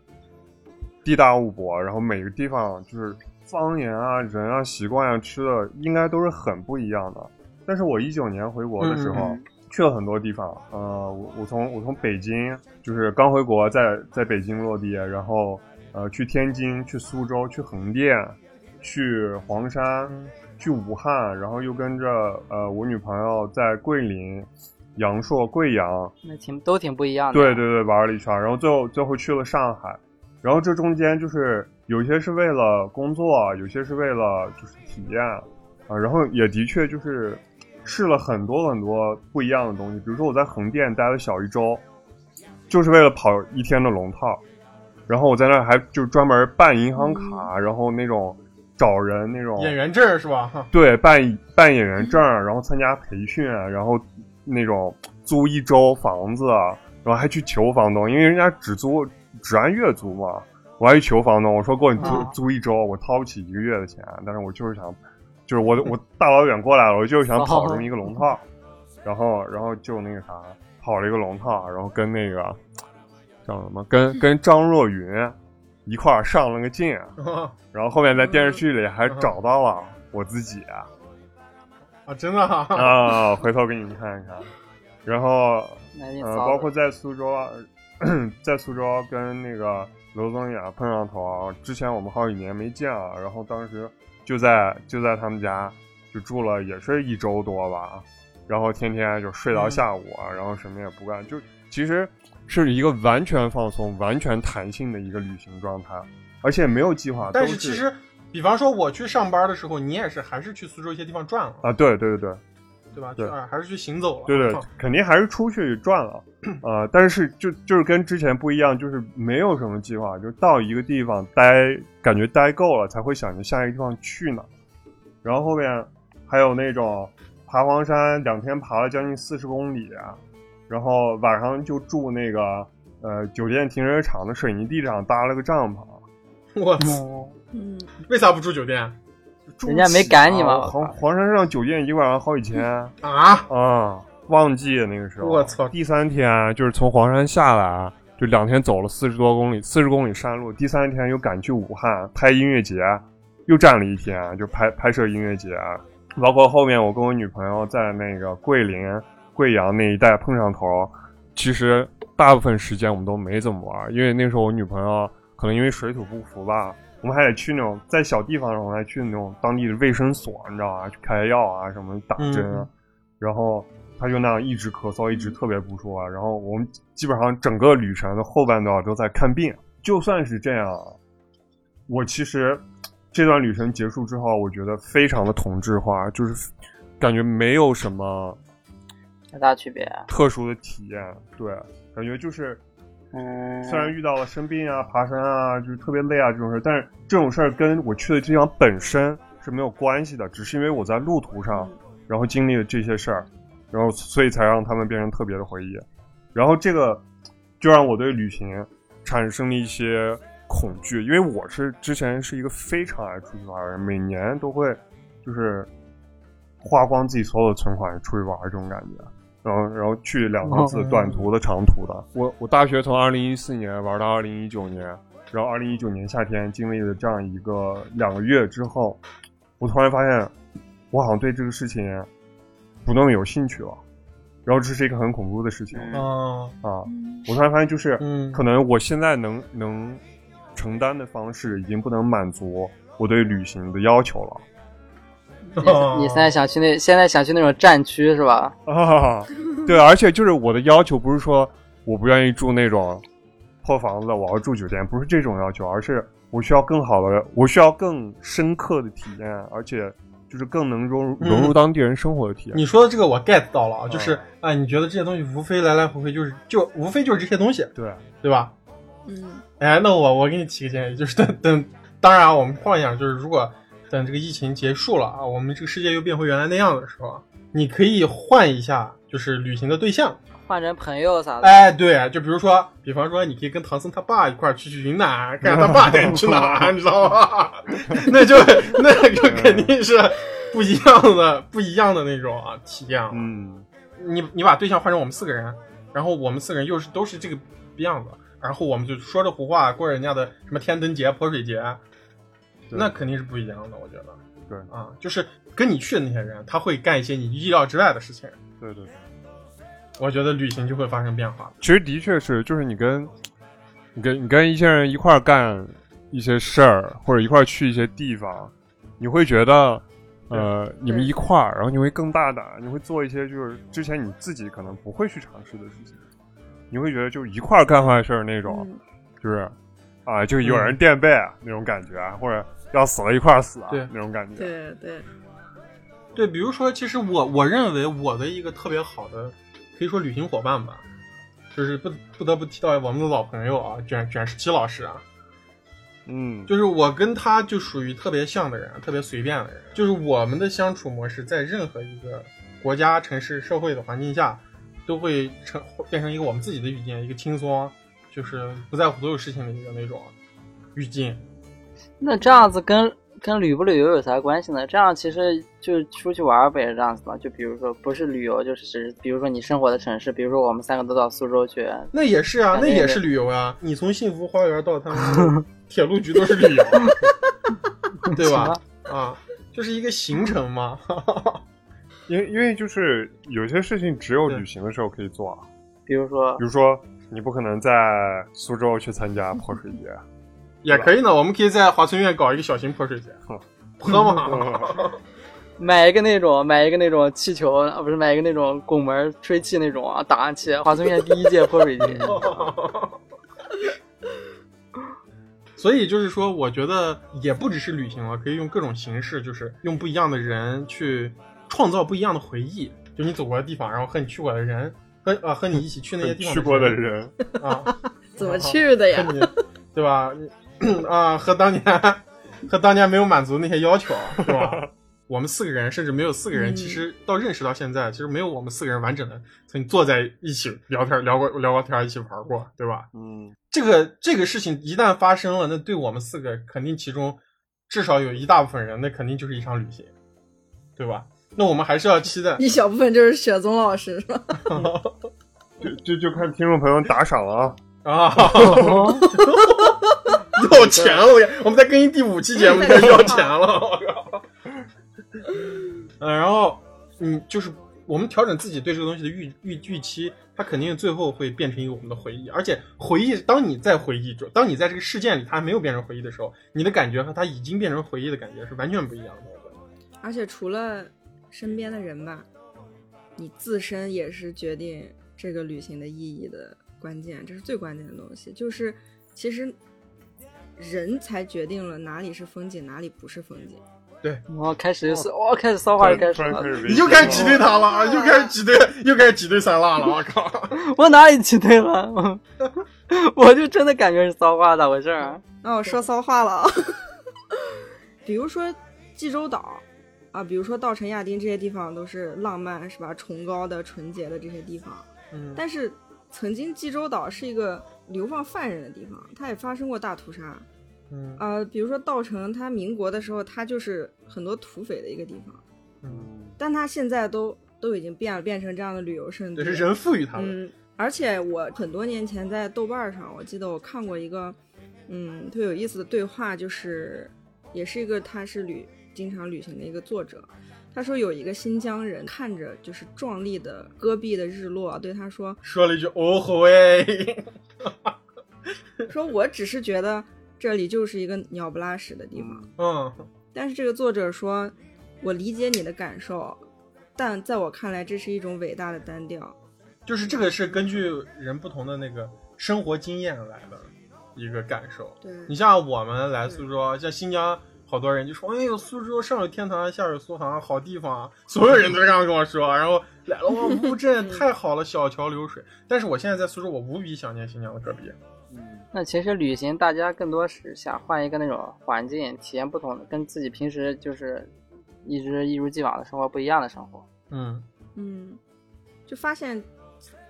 地大物博，然后每个地方就是方言啊、人啊、习惯啊、吃的应该都是很不一样的。但是我一九年回国的时候，嗯去了很多地方，呃，我我从我从北京就是刚回国在，在北京落地，然后呃去天津、去苏州、去横店、去黄山、去武汉，然后又跟着呃我女朋友在桂林、阳朔、贵阳，那挺都挺不一样的。对对对，玩了一圈，然后最后最后去了上海，然后这中间就是有些是为了工作，有些是为了就是体验啊，然后也的确就是试了很多很多不一样的东西，比如说我在横店待了小一周，就是为了跑一天的龙套，然后我在那儿还就专门办银行卡，然后那种找人那种演员证是吧？对，办办演员证，然后参加培训，然后那种租一周房子，然后还去求房东，因为人家只租只按月租嘛，我还去求房东，我说够你租、啊。租一周，我掏不起一个月的钱，但是我就是想，就是我我大老远过来了，我就是想跑这么一个龙套，然后然后就那个啥，跑了一个龙套，然后跟那个叫什么，跟 跟张若昀一块儿上了个镜。然后后面在电视剧里还找到了我自己啊，真的啊，啊，回头给你们看一看。然后呃，包括在苏州啊，在苏州跟那个刘宗雅碰上头啊，之前我们好几年没见了，然后当时就在就在他们家就住了也是一周多吧，然后天天就睡到下午啊，然后什么也不干，就其实是一个完全放松、完全弹性的一个旅行状态，而且没有计划。但是是其实，比方说我去上班的时候，你也是还是去苏州一些地方转了，啊，对对对对对吧？对去啊还是去行走了。对对啊，肯定还是出去转了，呃，但是就就是跟之前不一样，就是没有什么计划，就到一个地方待，感觉待够了才会想着下一个地方去哪。然后后面还有那种爬黄山，两天爬了将近四十公里，然后晚上就住那个呃酒店停车场的水泥地上搭了个帐篷。我操，嗯，为啥不住酒店住人家没赶你吗黄黄山上酒店一晚上好几千。啊？啊，旺季那个时候，我操第三天就是从黄山下来，就两天走了四十多公里，四十公里山路。第三天又赶去武汉拍音乐节，又站了一天，就拍拍摄音乐节。包括后面我跟我女朋友在那个桂林、贵阳那一带碰上头，其实大部分时间我们都没怎么玩，因为那时候我女朋友可能因为水土不服吧，我们还得去那种在小地方，我们还去那种当地的卫生所，你知道吧？去开药啊，什么打针啊，嗯然后他就那样一直咳嗽，一直特别不舒服啊。然后我们基本上整个旅程的后半段都在看病。就算是这样，我其实这段旅程结束之后，我觉得非常的同质化，就是感觉没有什么太大区别啊。特殊的体验。对，感觉就是嗯，虽然遇到了生病啊、爬山啊，就是特别累啊这种事儿，但是这种事儿跟我去的地方本身是没有关系的，只是因为我在路途上，然后经历了这些事儿，然后所以才让他们变成特别的回忆。然后这个就让我对旅行产生了一些恐惧，因为我是之前是一个非常爱出去玩的人，每年都会就是花光自己所有的存款出去玩这种感觉。然后，然后去两个字短途的、长途的。我我大学从二零一四年玩到二零一九年，然后二零一九年夏天经历了这样一个两个月之后，我突然发现，我好像对这个事情不那么有兴趣了。然后这是一个很恐怖的事情嗯啊！我突然发现，就是嗯可能我现在能能承担的方式已经不能满足我对旅行的要求了。你你现在想去那现在想去那种战区是吧？啊，对，而且就是我的要求不是说我不愿意住那种破房子，我要住酒店，不是这种要求，而是我需要更好的，我需要更深刻的体验，而且就是更能融嗯融入当地人生活的体验。你说的这个我 get 到了啊，就是嗯啊，你觉得这些东西无非来来回回就是就无非就是这些东西，对，对吧？嗯哎，那我我给你提个建议，就是等等，当然啊我们换一下就是如果等这个疫情结束了啊，我们这个世界又变回原来那样的时候，你可以换一下，就是旅行的对象。换成朋友啥的。哎，对，就比如说，比方说，你可以跟唐僧他爸一块儿去去云南，看看他爸带你去哪儿，你知道吗？那就那就肯定是不一样的，不一样的那种啊体验了。嗯，你你把对象换成我们四个人，然后我们四个人又是都是这个样子，然后我们就说着胡话过人家的什么天灯节、泼水节，对那肯定是不一样的，我觉得对。啊，就是跟你去的那些人，他会干一些你意料之外的事情，对对对。我觉得旅行就会发生变化。其实的确是，就是你跟你跟你跟一些人一块儿干一些事儿，或者一块儿去一些地方，你会觉得，呃，你们一块儿，然后你会更大胆，你会做一些就是之前你自己可能不会去尝试的事情，你会觉得就一块儿干坏事儿那种，嗯。就是啊，就有人垫背、啊那种感觉啊，或者要死了一块儿死啊对那种感觉。对对，对，比如说，其实我我认为我的一个特别好的，可以说旅行伙伴吧，就是不不得不提到我们的老朋友啊，卷卷十七老师啊，嗯，就是我跟他就属于特别像的人，特别随便的人，就是我们的相处模式在任何一个国家、城市、社会的环境下，都会成变成一个我们自己的语境，一个轻松，就是不在乎所有事情的一个那种语境。那这样子跟跟旅不旅游有啥关系呢？这样其实就出去玩儿不也是这样子吗？就比如说不是旅游，就是只是比如说你生活的城市，比如说我们三个都到苏州去，那也是啊，那也是旅游啊！你从幸福花园到他们 铁路局都是旅游，对吧？啊，就是一个行程嘛。因为因为就是有些事情只有旅行的时候可以做啊，比如说比如说你不可能在苏州去参加泼水节。也可以呢，我们可以在华村苑搞一个小型泼水节哼，喝嘛。买一个那种，买一个那种气球，啊，不是买一个那种拱门吹气那种啊，打上去，华村院第一届泼水节。所以就是说，我觉得也不只是旅行了，可以用各种形式，就是用不一样的人去创造不一样的回忆。就你走过的地方，然后和你去过的人，和啊和你一起去那些地方去过的人，啊，怎么去的呀对吧？你 啊，和当年和当年没有满足那些要求，是吧？我们四个人，甚至没有四个人，嗯其实到认识到现在，其实没有我们四个人完整的曾经坐在一起聊天、聊过聊过天、一起玩过，对吧？嗯，这个这个事情一旦发生了，那对我们四个肯定其中至少有一大部分人，那肯定就是一场旅行，对吧？那我们还是要期待一小部分就是雪宗老师，是吧？就就就看听众朋友打赏了啊。啊，要钱了！我我们在更新第五期节目 就要钱了，我靠！嗯，然后嗯，就是我们调整自己对这个东西的预预预期，它肯定最后会变成一个我们的回忆，而且回忆，当你在回忆中，当你在这个事件里它还没有变成回忆的时候，你的感觉和它已经变成回忆的感觉是完全不一样的。而且除了身边的人吧，你自身也是决定这个旅行的意义的关键，这是最关键的东西。就是其实人才决定了哪里是风景，哪里不是风景。对我开始就是，我，开始骚话就开始你又开始挤兑他了啊！又开始挤兑，又开始挤兑三辣了！我靠！我哪里挤兑了？我就真的感觉是骚话，咋回事儿？那我说骚话了啊，比如说济州岛啊，比如说稻城亚丁这些地方都是浪漫是吧？崇高的、纯洁的这些地方，嗯但是曾经济州岛是一个流放犯人的地方，它也发生过大屠杀。嗯呃，比如说稻城，它民国的时候，它就是很多土匪的一个地方，嗯，但它现在都都已经变了，变成这样的旅游胜地。对是人赋予它的。嗯，而且我很多年前在豆瓣上，我记得我看过一个，嗯，特别有意思的对话，就是也是一个他是旅经常旅行的一个作者，他说有一个新疆人看着就是壮丽的戈壁的日落，对他说说了一句“哦吼喂 说我只是觉得这里就是一个鸟不拉屎的地方，”，嗯，但是这个作者说，我理解你的感受，但在我看来这是一种伟大的单调。就是这个是根据人不同的那个生活经验来的一个感受。对，你像我们来苏州，像新疆好多人就说：“哎呦，苏州上有天堂，下有苏杭，好地方啊！”所有人都这样跟我说。然后来了，哇，乌镇太好了，小桥流水。但是我现在在苏州，我无比想念新疆的戈壁。嗯那其实旅行，大家更多是想换一个那种环境，体验不同的，跟自己平时就是一直一如既往的生活不一样的生活。嗯，嗯，就发现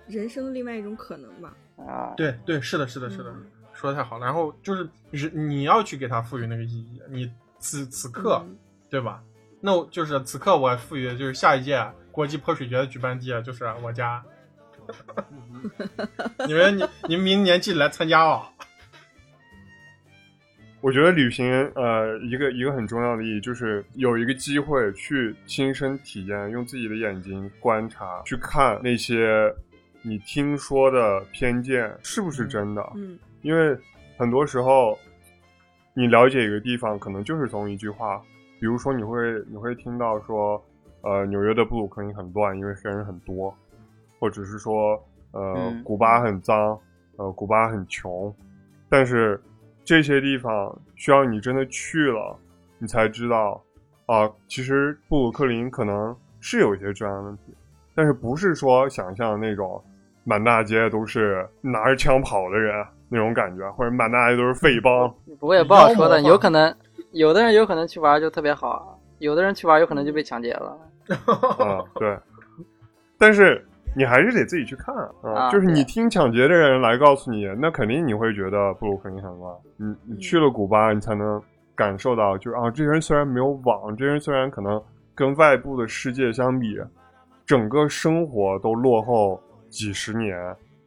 人生的另外一种可能吧。啊，对对，是的，是的，是的，嗯说的太好了。然后就是人，你要去给它赋予那个意义。你此此刻，嗯对吧？那我就是此刻我赋予的就是下一届国际泼水节的举办地就是我家。你们你你们明年记得来参加哦。我觉得旅行，呃，一个一个很重要的意义就是有一个机会去亲身体验，用自己的眼睛观察，去看那些你听说的偏见是不是真的。嗯因为很多时候，你了解一个地方，可能就是从一句话，比如说你会你会听到说，呃，纽约的布鲁克林很乱，因为黑人很多，或者是说，呃，嗯古巴很脏，呃，古巴很穷，但是这些地方需要你真的去了，你才知道，啊、其实布鲁克林可能是有一些治安问题，但是不是说想象那种满大街都是拿着枪跑的人那种感觉，或者满大街都是废帮。不过也不好说的，有可能有的人有可能去玩就特别好，有的人去玩有可能就被抢劫了。啊，对。但是你还是得自己去看啊，啊就是你听抢劫的人来告诉你，那肯定你会觉得布鲁克林很乱。你你去了古巴，你才能感受到，就是啊，这些人虽然没有网，这些人虽然可能跟外部的世界相比，整个生活都落后几十年，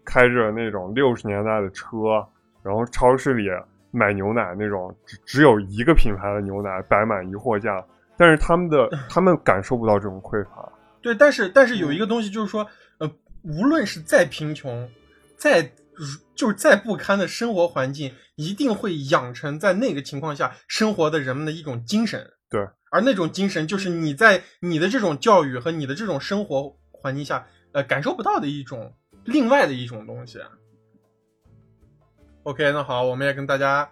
开着那种六十年代的车，然后超市里买牛奶那种只只有一个品牌的牛奶摆满一货架，但是他们的 他们感受不到这种匮乏。对，但是但是有一个东西就是说，呃，无论是再贫穷，再就是再不堪的生活环境，一定会养成在那个情况下生活的人们的一种精神。对，而那种精神就是你在你的这种教育和你的这种生活环境下，呃，感受不到的一种另外的一种东西。OK，那好，我们也跟大家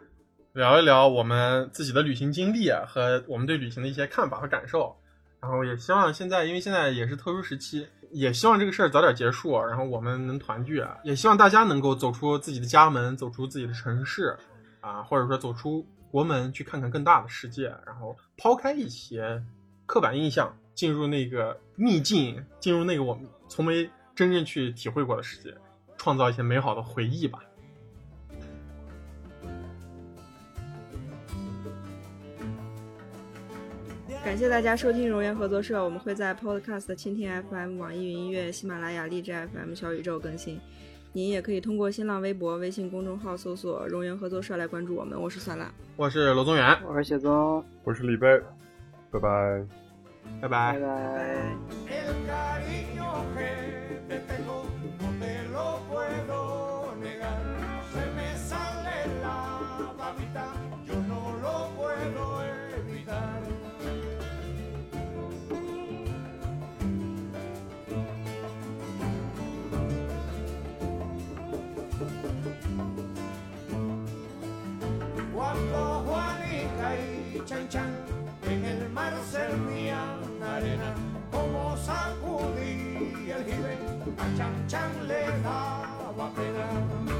聊一聊我们自己的旅行经历和我们对旅行的一些看法和感受。然后也希望现在，因为现在也是特殊时期，也希望这个事儿早点结束，然后我们能团聚啊。也希望大家能够走出自己的家门，走出自己的城市，啊，或者说走出国门，去看看更大的世界，然后抛开一些刻板印象，进入那个秘境，进入那个我们从没真正去体会过的世界，创造一些美好的回忆吧。感谢大家收听荣源合作社，我们会在 Podcast、蜻蜓 FM、网易云音乐、喜马拉雅、荔枝 FM、小宇宙更新。您也可以通过新浪微博、微信公众号搜索“荣源合作社”来关注我们。我是酸辣，我是罗宗元，我是雪宗，我是李贝，拜拜。拜拜拜。拜。Cariño Chan Chan en el mar servían arena, como sacudí el jibe, a Chan Chan le daba pena.